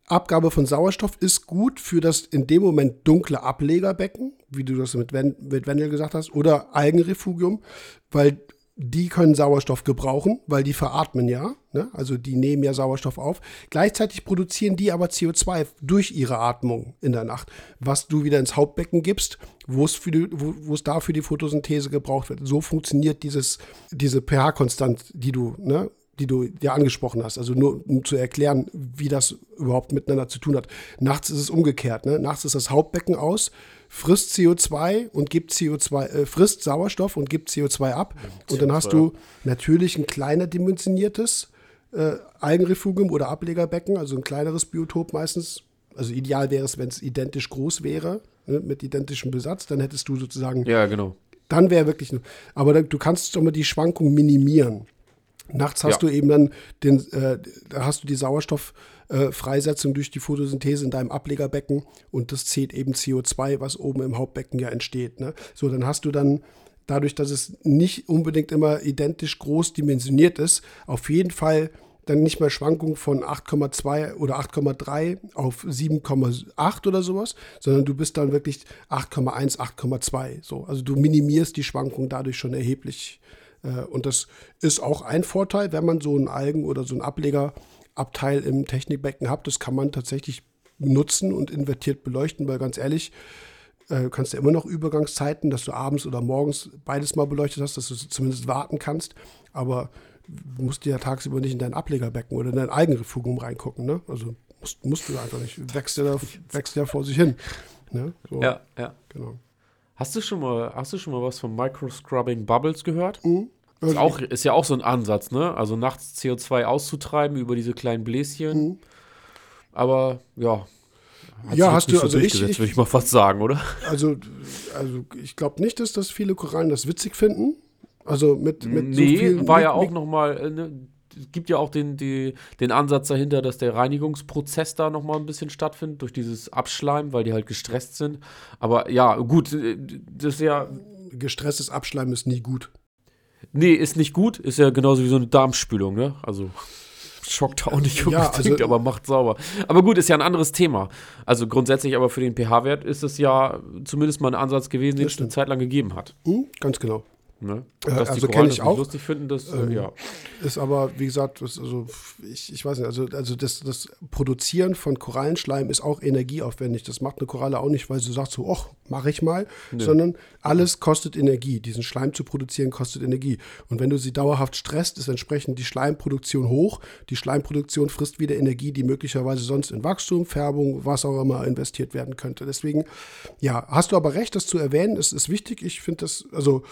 Abgabe von Sauerstoff ist gut für das in dem Moment dunkle Ablegerbecken, wie du das mit, Wen mit Wendel gesagt hast, oder Algenrefugium, weil die können Sauerstoff gebrauchen, weil die veratmen ja, ne? also die nehmen ja Sauerstoff auf. Gleichzeitig produzieren die aber CO2 durch ihre Atmung in der Nacht, was du wieder ins Hauptbecken gibst, wo es, für die, wo, es da für die Photosynthese gebraucht wird. So funktioniert dieses, diese pH-Konstant, die du ne, die du ja angesprochen hast. Also nur um zu erklären, wie das überhaupt miteinander zu tun hat. Nachts ist es umgekehrt. Ne? Nachts ist das Hauptbecken aus, frisst CO2 und gibt CO2, äh, frisst Sauerstoff und gibt CO2 ab. CO2. Und dann hast du natürlich ein kleiner dimensioniertes äh, Algenrefugium oder Ablegerbecken, also ein kleineres Biotop meistens. Also ideal wäre es, wenn es identisch groß wäre, ne, mit identischem Besatz. Dann hättest du sozusagen. Ja, genau. Dann wäre wirklich. Aber du kannst doch mal die Schwankung minimieren. Nachts hast ja. du eben dann den, äh, hast du die Sauerstofffreisetzung äh, durch die Photosynthese in deinem Ablegerbecken und das zählt eben CO2, was oben im Hauptbecken ja entsteht. Ne? So, dann hast du dann dadurch, dass es nicht unbedingt immer identisch groß dimensioniert ist, auf jeden Fall dann nicht mehr Schwankungen von 8,2 oder 8,3 auf 7,8 oder sowas, sondern du bist dann wirklich 8,1, 8,2. So, also du minimierst die Schwankungen dadurch schon erheblich und das ist auch ein Vorteil, wenn man so einen Algen- oder so einen Ablegerabteil im Technikbecken hat. Das kann man tatsächlich nutzen und invertiert beleuchten, weil ganz ehrlich, äh, kannst du immer noch Übergangszeiten, dass du abends oder morgens beides mal beleuchtet hast, dass du zumindest warten kannst. Aber du musst dir ja tagsüber nicht in dein Ablegerbecken oder in dein Eigenrefugium reingucken. Ne? Also musst, musst du einfach nicht. Wächst ja, wächst ja vor sich hin. Ne? So, ja, ja. Genau. Hast du schon mal, hast du schon mal was von Microscrubbing Bubbles gehört? Mhm. Ist, auch, ist ja auch so ein Ansatz, ne? Also nachts CO2 auszutreiben über diese kleinen Bläschen. Mhm. Aber ja. Ja, hast du, so also ich, ich würde ich mal fast sagen, oder? Also, also ich glaube nicht, dass das viele Korallen das witzig finden. Also mit, mit nee, so vielen, war ja auch nochmal, äh, ne, es gibt ja auch den, die, den Ansatz dahinter, dass der Reinigungsprozess da nochmal ein bisschen stattfindet, durch dieses Abschleim, weil die halt gestresst sind. Aber ja, gut, äh, das ist ja. Gestresstes Abschleim ist nie gut. Nee, ist nicht gut. Ist ja genauso wie so eine Darmspülung, ne? Also. schockt auch nicht unbedingt, ja, also, aber macht sauber. Aber gut, ist ja ein anderes Thema. Also grundsätzlich aber für den pH-Wert ist es ja zumindest mal ein Ansatz gewesen, den es eine Zeit lang gegeben hat. Mhm, ganz genau. Ne? Äh, Dass also kenne ich auch. lustig finden, das äh, ähm, ja. ist aber wie gesagt, also ich, ich weiß nicht, also, also das, das Produzieren von Korallenschleim ist auch energieaufwendig. Das macht eine Koralle auch nicht, weil sie sagt so, ach, mache ich mal, nee. sondern alles kostet Energie. Diesen Schleim zu produzieren kostet Energie. Und wenn du sie dauerhaft stresst, ist entsprechend die Schleimproduktion hoch. Die Schleimproduktion frisst wieder Energie, die möglicherweise sonst in Wachstum, Färbung, was auch immer investiert werden könnte. Deswegen, ja, hast du aber recht, das zu erwähnen, ist, ist wichtig. Ich finde das, also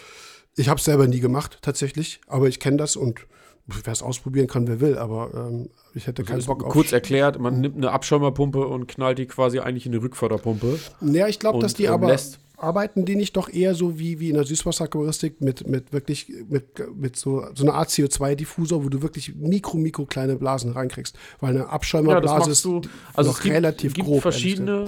ich habe es selber nie gemacht, tatsächlich, aber ich kenne das und wer es ausprobieren kann, wer will, aber ähm, ich hätte keinen Bock auf. Kurz erklärt, man nimmt eine Abschäumerpumpe und knallt die quasi eigentlich in eine Rückförderpumpe. Ja, ich glaube, dass die ähm, aber arbeiten die nicht doch eher so wie, wie in der Süßwasseraquaristik mit, mit wirklich mit, mit so, so einer Art CO2-Diffusor, wo du wirklich mikro, mikro kleine Blasen reinkriegst, weil eine Abschäumerblase ja, ist du, also noch es gibt, relativ gibt grob. verschiedene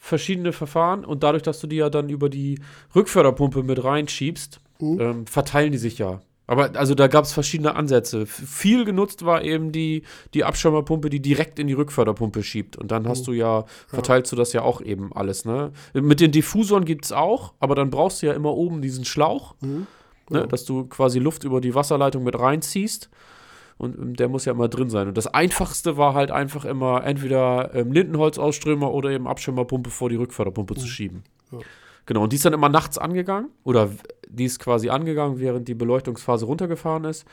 verschiedene Verfahren und dadurch, dass du die ja dann über die Rückförderpumpe mit reinschiebst, mhm. ähm, verteilen die sich ja. Aber also da gab es verschiedene Ansätze. Viel genutzt war eben die, die Abschirmerpumpe, die direkt in die Rückförderpumpe schiebt. Und dann hast mhm. du ja, verteilst du das ja auch eben alles, ne? Mit den Diffusoren gibt es auch, aber dann brauchst du ja immer oben diesen Schlauch, mhm. ne? dass du quasi Luft über die Wasserleitung mit reinziehst. Und ähm, der muss ja immer drin sein. Und das Einfachste war halt einfach immer entweder ähm, Lindenholzausströmer oder eben Abschirmerpumpe vor die Rückförderpumpe mhm. zu schieben. Ja. Genau, und die ist dann immer nachts angegangen oder die ist quasi angegangen, während die Beleuchtungsphase runtergefahren ist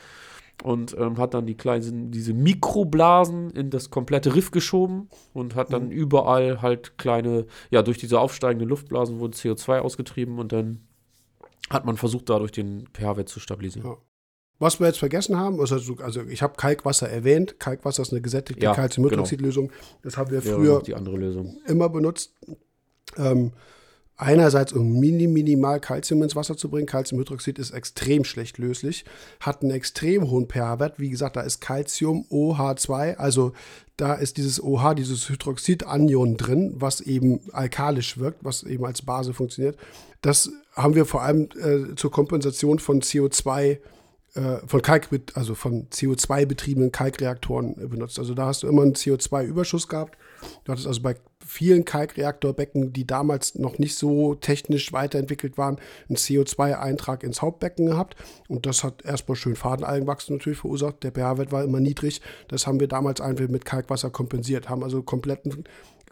und ähm, hat dann die kleinen, diese Mikroblasen in das komplette Riff geschoben und hat dann mhm. überall halt kleine, ja, durch diese aufsteigenden Luftblasen wurde CO2 ausgetrieben und dann hat man versucht, dadurch den pH-Wert zu stabilisieren. Ja. Was wir jetzt vergessen haben, also, also ich habe Kalkwasser erwähnt. Kalkwasser ist eine gesättigte ja, Calciumhydroxidlösung. Genau. Das haben wir früher immer benutzt. Ähm, Einerseits, um mini, minimal Kalzium ins Wasser zu bringen. Calciumhydroxid ist extrem schlecht löslich, hat einen extrem hohen pH-Wert. Wie gesagt, da ist Calcium OH2, also da ist dieses OH, dieses Hydroxid-Anion drin, was eben alkalisch wirkt, was eben als Base funktioniert. Das haben wir vor allem äh, zur Kompensation von CO2 äh, von Kalk, also von CO2-betriebenen Kalkreaktoren benutzt. Also da hast du immer einen CO2-Überschuss gehabt. Du hattest also bei vielen Kalkreaktorbecken, die damals noch nicht so technisch weiterentwickelt waren, einen CO2-Eintrag ins Hauptbecken gehabt. Und das hat erstmal schön Fadenalgenwachstum natürlich verursacht. Der pH-Wert war immer niedrig. Das haben wir damals einfach mit Kalkwasser kompensiert, haben also kompletten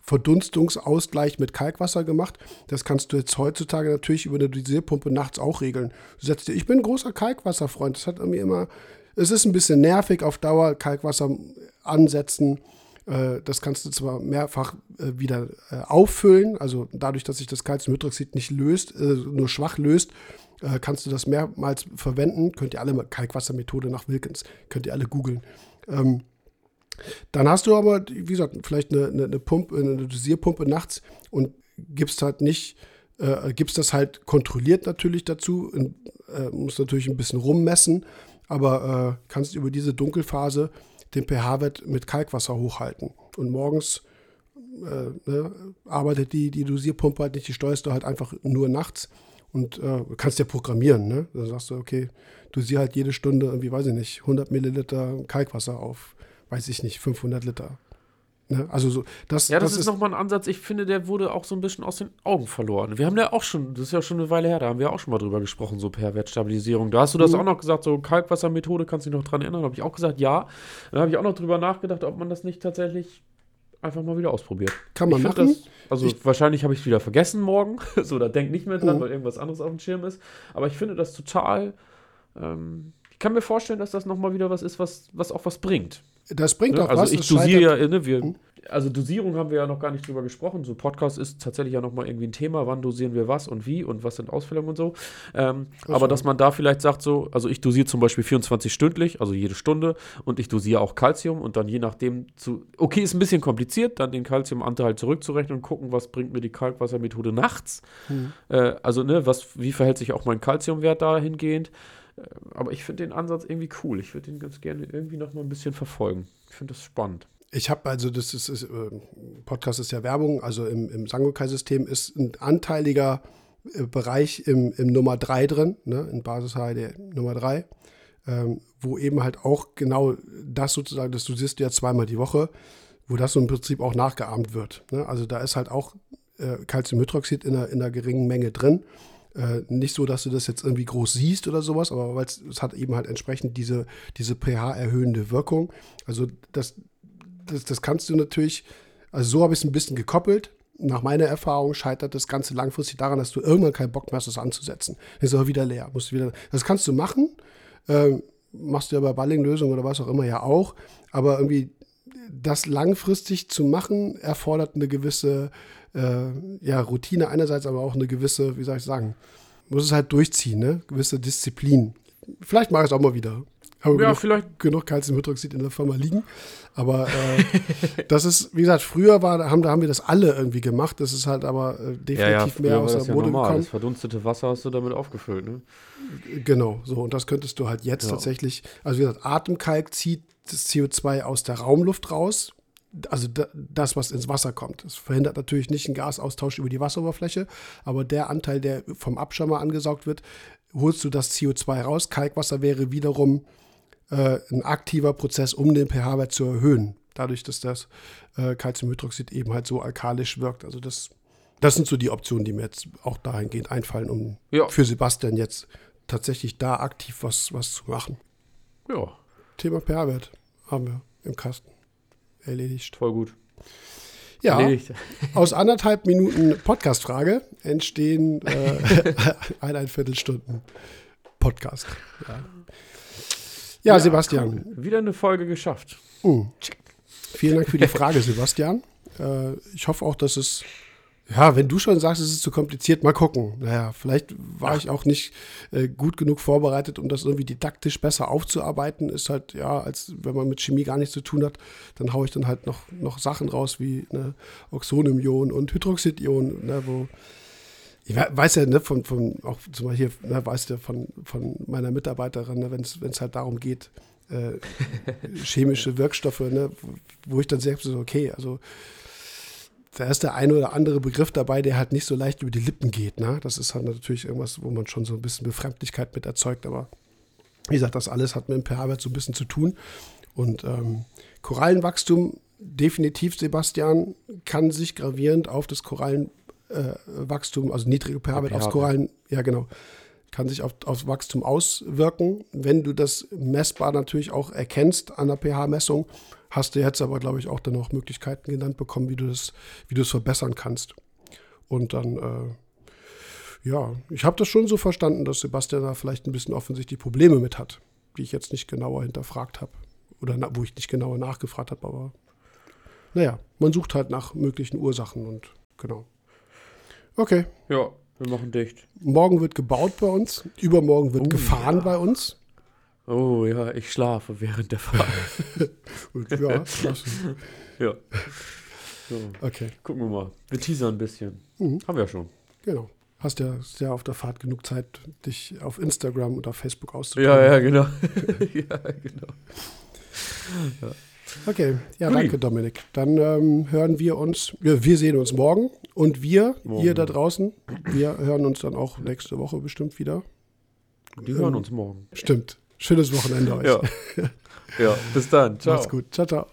Verdunstungsausgleich mit Kalkwasser gemacht. Das kannst du jetzt heutzutage natürlich über eine Dosierpumpe nachts auch regeln. Du setzt dir, ich bin ein großer Kalkwasserfreund. Das hat mir immer, es ist ein bisschen nervig auf Dauer, Kalkwasser ansetzen. Äh, das kannst du zwar mehrfach äh, wieder äh, auffüllen, also dadurch, dass sich das Calciumhydroxid nicht löst, nur schwach löst, kannst du das mehrmals verwenden. Könnt ihr alle Kalkwassermethode nach Wilkins, könnt ihr alle googeln. Ähm, dann hast du aber, wie gesagt, vielleicht eine, eine, eine Pumpe, eine Dosierpumpe nachts und gibst halt nicht, äh, gibst das halt kontrolliert natürlich dazu, und, äh, musst natürlich ein bisschen rummessen, aber äh, kannst über diese Dunkelphase den pH-Wert mit Kalkwasser hochhalten. Und morgens äh, ne, arbeitet die, die Dosierpumpe halt nicht, die steuerst du halt einfach nur nachts und äh, kannst ja programmieren. Ne? Dann sagst du, okay, dosier halt jede Stunde irgendwie, weiß ich nicht, 100 Milliliter Kalkwasser auf weiß ich nicht, 500 Liter. Ne? Also so, das, ja, das, das ist, ist nochmal ein Ansatz. Ich finde, der wurde auch so ein bisschen aus den Augen verloren. Wir haben ja auch schon, das ist ja schon eine Weile her, da haben wir auch schon mal drüber gesprochen, so per Wertstabilisierung. Da hast du das mhm. auch noch gesagt, so Kalkwassermethode, kannst du dich noch dran erinnern? habe ich auch gesagt, ja. Dann habe ich auch noch drüber nachgedacht, ob man das nicht tatsächlich einfach mal wieder ausprobiert. Kann man machen. Das, also ich, wahrscheinlich habe ich es wieder vergessen morgen. so, da denk nicht mehr dran, mhm. weil irgendwas anderes auf dem Schirm ist. Aber ich finde das total. Ähm, ich kann mir vorstellen, dass das nochmal wieder was ist, was, was auch was bringt. Das bringt ne? auch also was. Ich dosiere ja, ne, wir, hm? also Dosierung haben wir ja noch gar nicht drüber gesprochen. So Podcast ist tatsächlich ja nochmal irgendwie ein Thema, wann dosieren wir was und wie und was sind Ausfällungen und so. Ähm, aber dass man da vielleicht sagt so, also ich dosiere zum Beispiel 24 stündlich, also jede Stunde und ich dosiere auch Calcium und dann je nachdem zu, okay, ist ein bisschen kompliziert, dann den Calciumanteil zurückzurechnen und gucken, was bringt mir die Kalkwassermethode nachts. Hm. Äh, also ne, was, wie verhält sich auch mein Calciumwert dahingehend. Äh, aber ich finde den Ansatz irgendwie cool. Ich würde den ganz gerne irgendwie noch mal ein bisschen verfolgen. Ich finde das spannend. Ich habe also, das ist, ist äh, Podcast ist ja Werbung, also im, im Sangokai-System ist ein anteiliger äh, Bereich im, im Nummer 3 drin, ne, in Basis HD Nummer 3. ähm, wo eben halt auch genau das sozusagen, das du siehst ja zweimal die Woche, wo das so im Prinzip auch nachgeahmt wird. Ne? Also da ist halt auch äh, Calciumhydroxid in einer, in einer geringen Menge drin. Äh, nicht so, dass du das jetzt irgendwie groß siehst oder sowas, aber weil es hat eben halt entsprechend diese, diese pH-erhöhende Wirkung. Also das, das, das kannst du natürlich, also so habe ich es ein bisschen gekoppelt. Nach meiner Erfahrung scheitert das Ganze langfristig daran, dass du irgendwann keinen Bock mehr hast, das anzusetzen. Dann ist aber wieder leer. Musst wieder, das kannst du machen. Äh, machst du ja bei Balling-Lösungen oder was auch immer ja auch. Aber irgendwie das langfristig zu machen, erfordert eine gewisse äh, ja, Routine einerseits, aber auch eine gewisse, wie soll ich sagen, muss es halt durchziehen, ne? Gewisse Disziplin. Vielleicht mache ich es auch mal wieder. Habe ja, genug, vielleicht. genug Calciumhydroxid in der Firma liegen. Aber äh, das ist, wie gesagt, früher war, haben, da haben wir das alle irgendwie gemacht. Das ist halt aber äh, definitiv ja, ja, mehr aus der Mode ja gekommen. Das verdunstete Wasser hast du damit aufgefüllt, ne? Genau, so. Und das könntest du halt jetzt tatsächlich, also wie gesagt, Atemkalk zieht das CO2 aus der Raumluft raus also das, was ins Wasser kommt. Das verhindert natürlich nicht einen Gasaustausch über die Wasseroberfläche, aber der Anteil, der vom Abschirmer angesaugt wird, holst du das CO2 raus. Kalkwasser wäre wiederum äh, ein aktiver Prozess, um den pH-Wert zu erhöhen. Dadurch, dass das äh, Calciumhydroxid eben halt so alkalisch wirkt. Also das, das sind so die Optionen, die mir jetzt auch dahingehend einfallen, um ja. für Sebastian jetzt tatsächlich da aktiv was, was zu machen. Ja. Thema pH-Wert haben wir im Kasten erledigt. Voll gut. Ja, erledigt. aus anderthalb Minuten Podcast-Frage entstehen äh, eineinviertel Stunden Podcast. Ja, ja, ja Sebastian. Cool. Wieder eine Folge geschafft. Mhm. Vielen Dank für die Frage, Sebastian. Äh, ich hoffe auch, dass es ja, wenn du schon sagst, es ist zu kompliziert, mal gucken. Naja, vielleicht war Ach. ich auch nicht äh, gut genug vorbereitet, um das irgendwie didaktisch besser aufzuarbeiten. Ist halt, ja, als wenn man mit Chemie gar nichts zu tun hat, dann haue ich dann halt noch, noch Sachen raus wie ne, Oxonium-Ion und Hydroxidion, ne, wo ich weiß ja, ne, von, von auch zum Beispiel, ne, weißt du, von, von meiner Mitarbeiterin, ne, wenn es halt darum geht, äh, chemische Wirkstoffe, ne, wo ich dann selbst so, okay, also da ist der eine oder andere Begriff dabei, der halt nicht so leicht über die Lippen geht. Ne? Das ist halt natürlich irgendwas, wo man schon so ein bisschen Befremdlichkeit mit erzeugt. Aber wie gesagt, das alles hat mit dem pH-Wert so ein bisschen zu tun. Und ähm, Korallenwachstum, definitiv, Sebastian, kann sich gravierend auf das Korallenwachstum, äh, also niedrige pH-Wert aufs Korallen, ja genau, kann sich auf, aufs Wachstum auswirken. Wenn du das messbar natürlich auch erkennst an der pH-Messung, hast du jetzt aber, glaube ich, auch dann noch Möglichkeiten genannt bekommen, wie du das, wie du es verbessern kannst. Und dann, äh, ja, ich habe das schon so verstanden, dass Sebastian da vielleicht ein bisschen offensichtlich Probleme mit hat, die ich jetzt nicht genauer hinterfragt habe. Oder na, wo ich nicht genauer nachgefragt habe, aber naja, man sucht halt nach möglichen Ursachen und genau. Okay. Ja, wir machen dicht. Morgen wird gebaut bei uns, übermorgen wird oh, gefahren ja. bei uns. Oh ja, ich schlafe während der Fahrt. ja, ja. So. Okay. Gucken wir mal. Wir teasern ein bisschen. Mhm. Haben wir ja schon. Genau. Hast ja sehr auf der Fahrt genug Zeit, dich auf Instagram oder Facebook auszuprobieren. Ja, ja, genau. ja, genau. Ja. Okay, ja, Hui. danke Dominik. Dann ähm, hören wir uns, ja, wir sehen uns morgen und wir, morgen. ihr da draußen, wir hören uns dann auch nächste Woche bestimmt wieder. Die ähm, hören uns morgen. Stimmt. Schönes Wochenende euch. Ja. ja, bis dann. Ciao. Macht's gut. Ciao, ciao.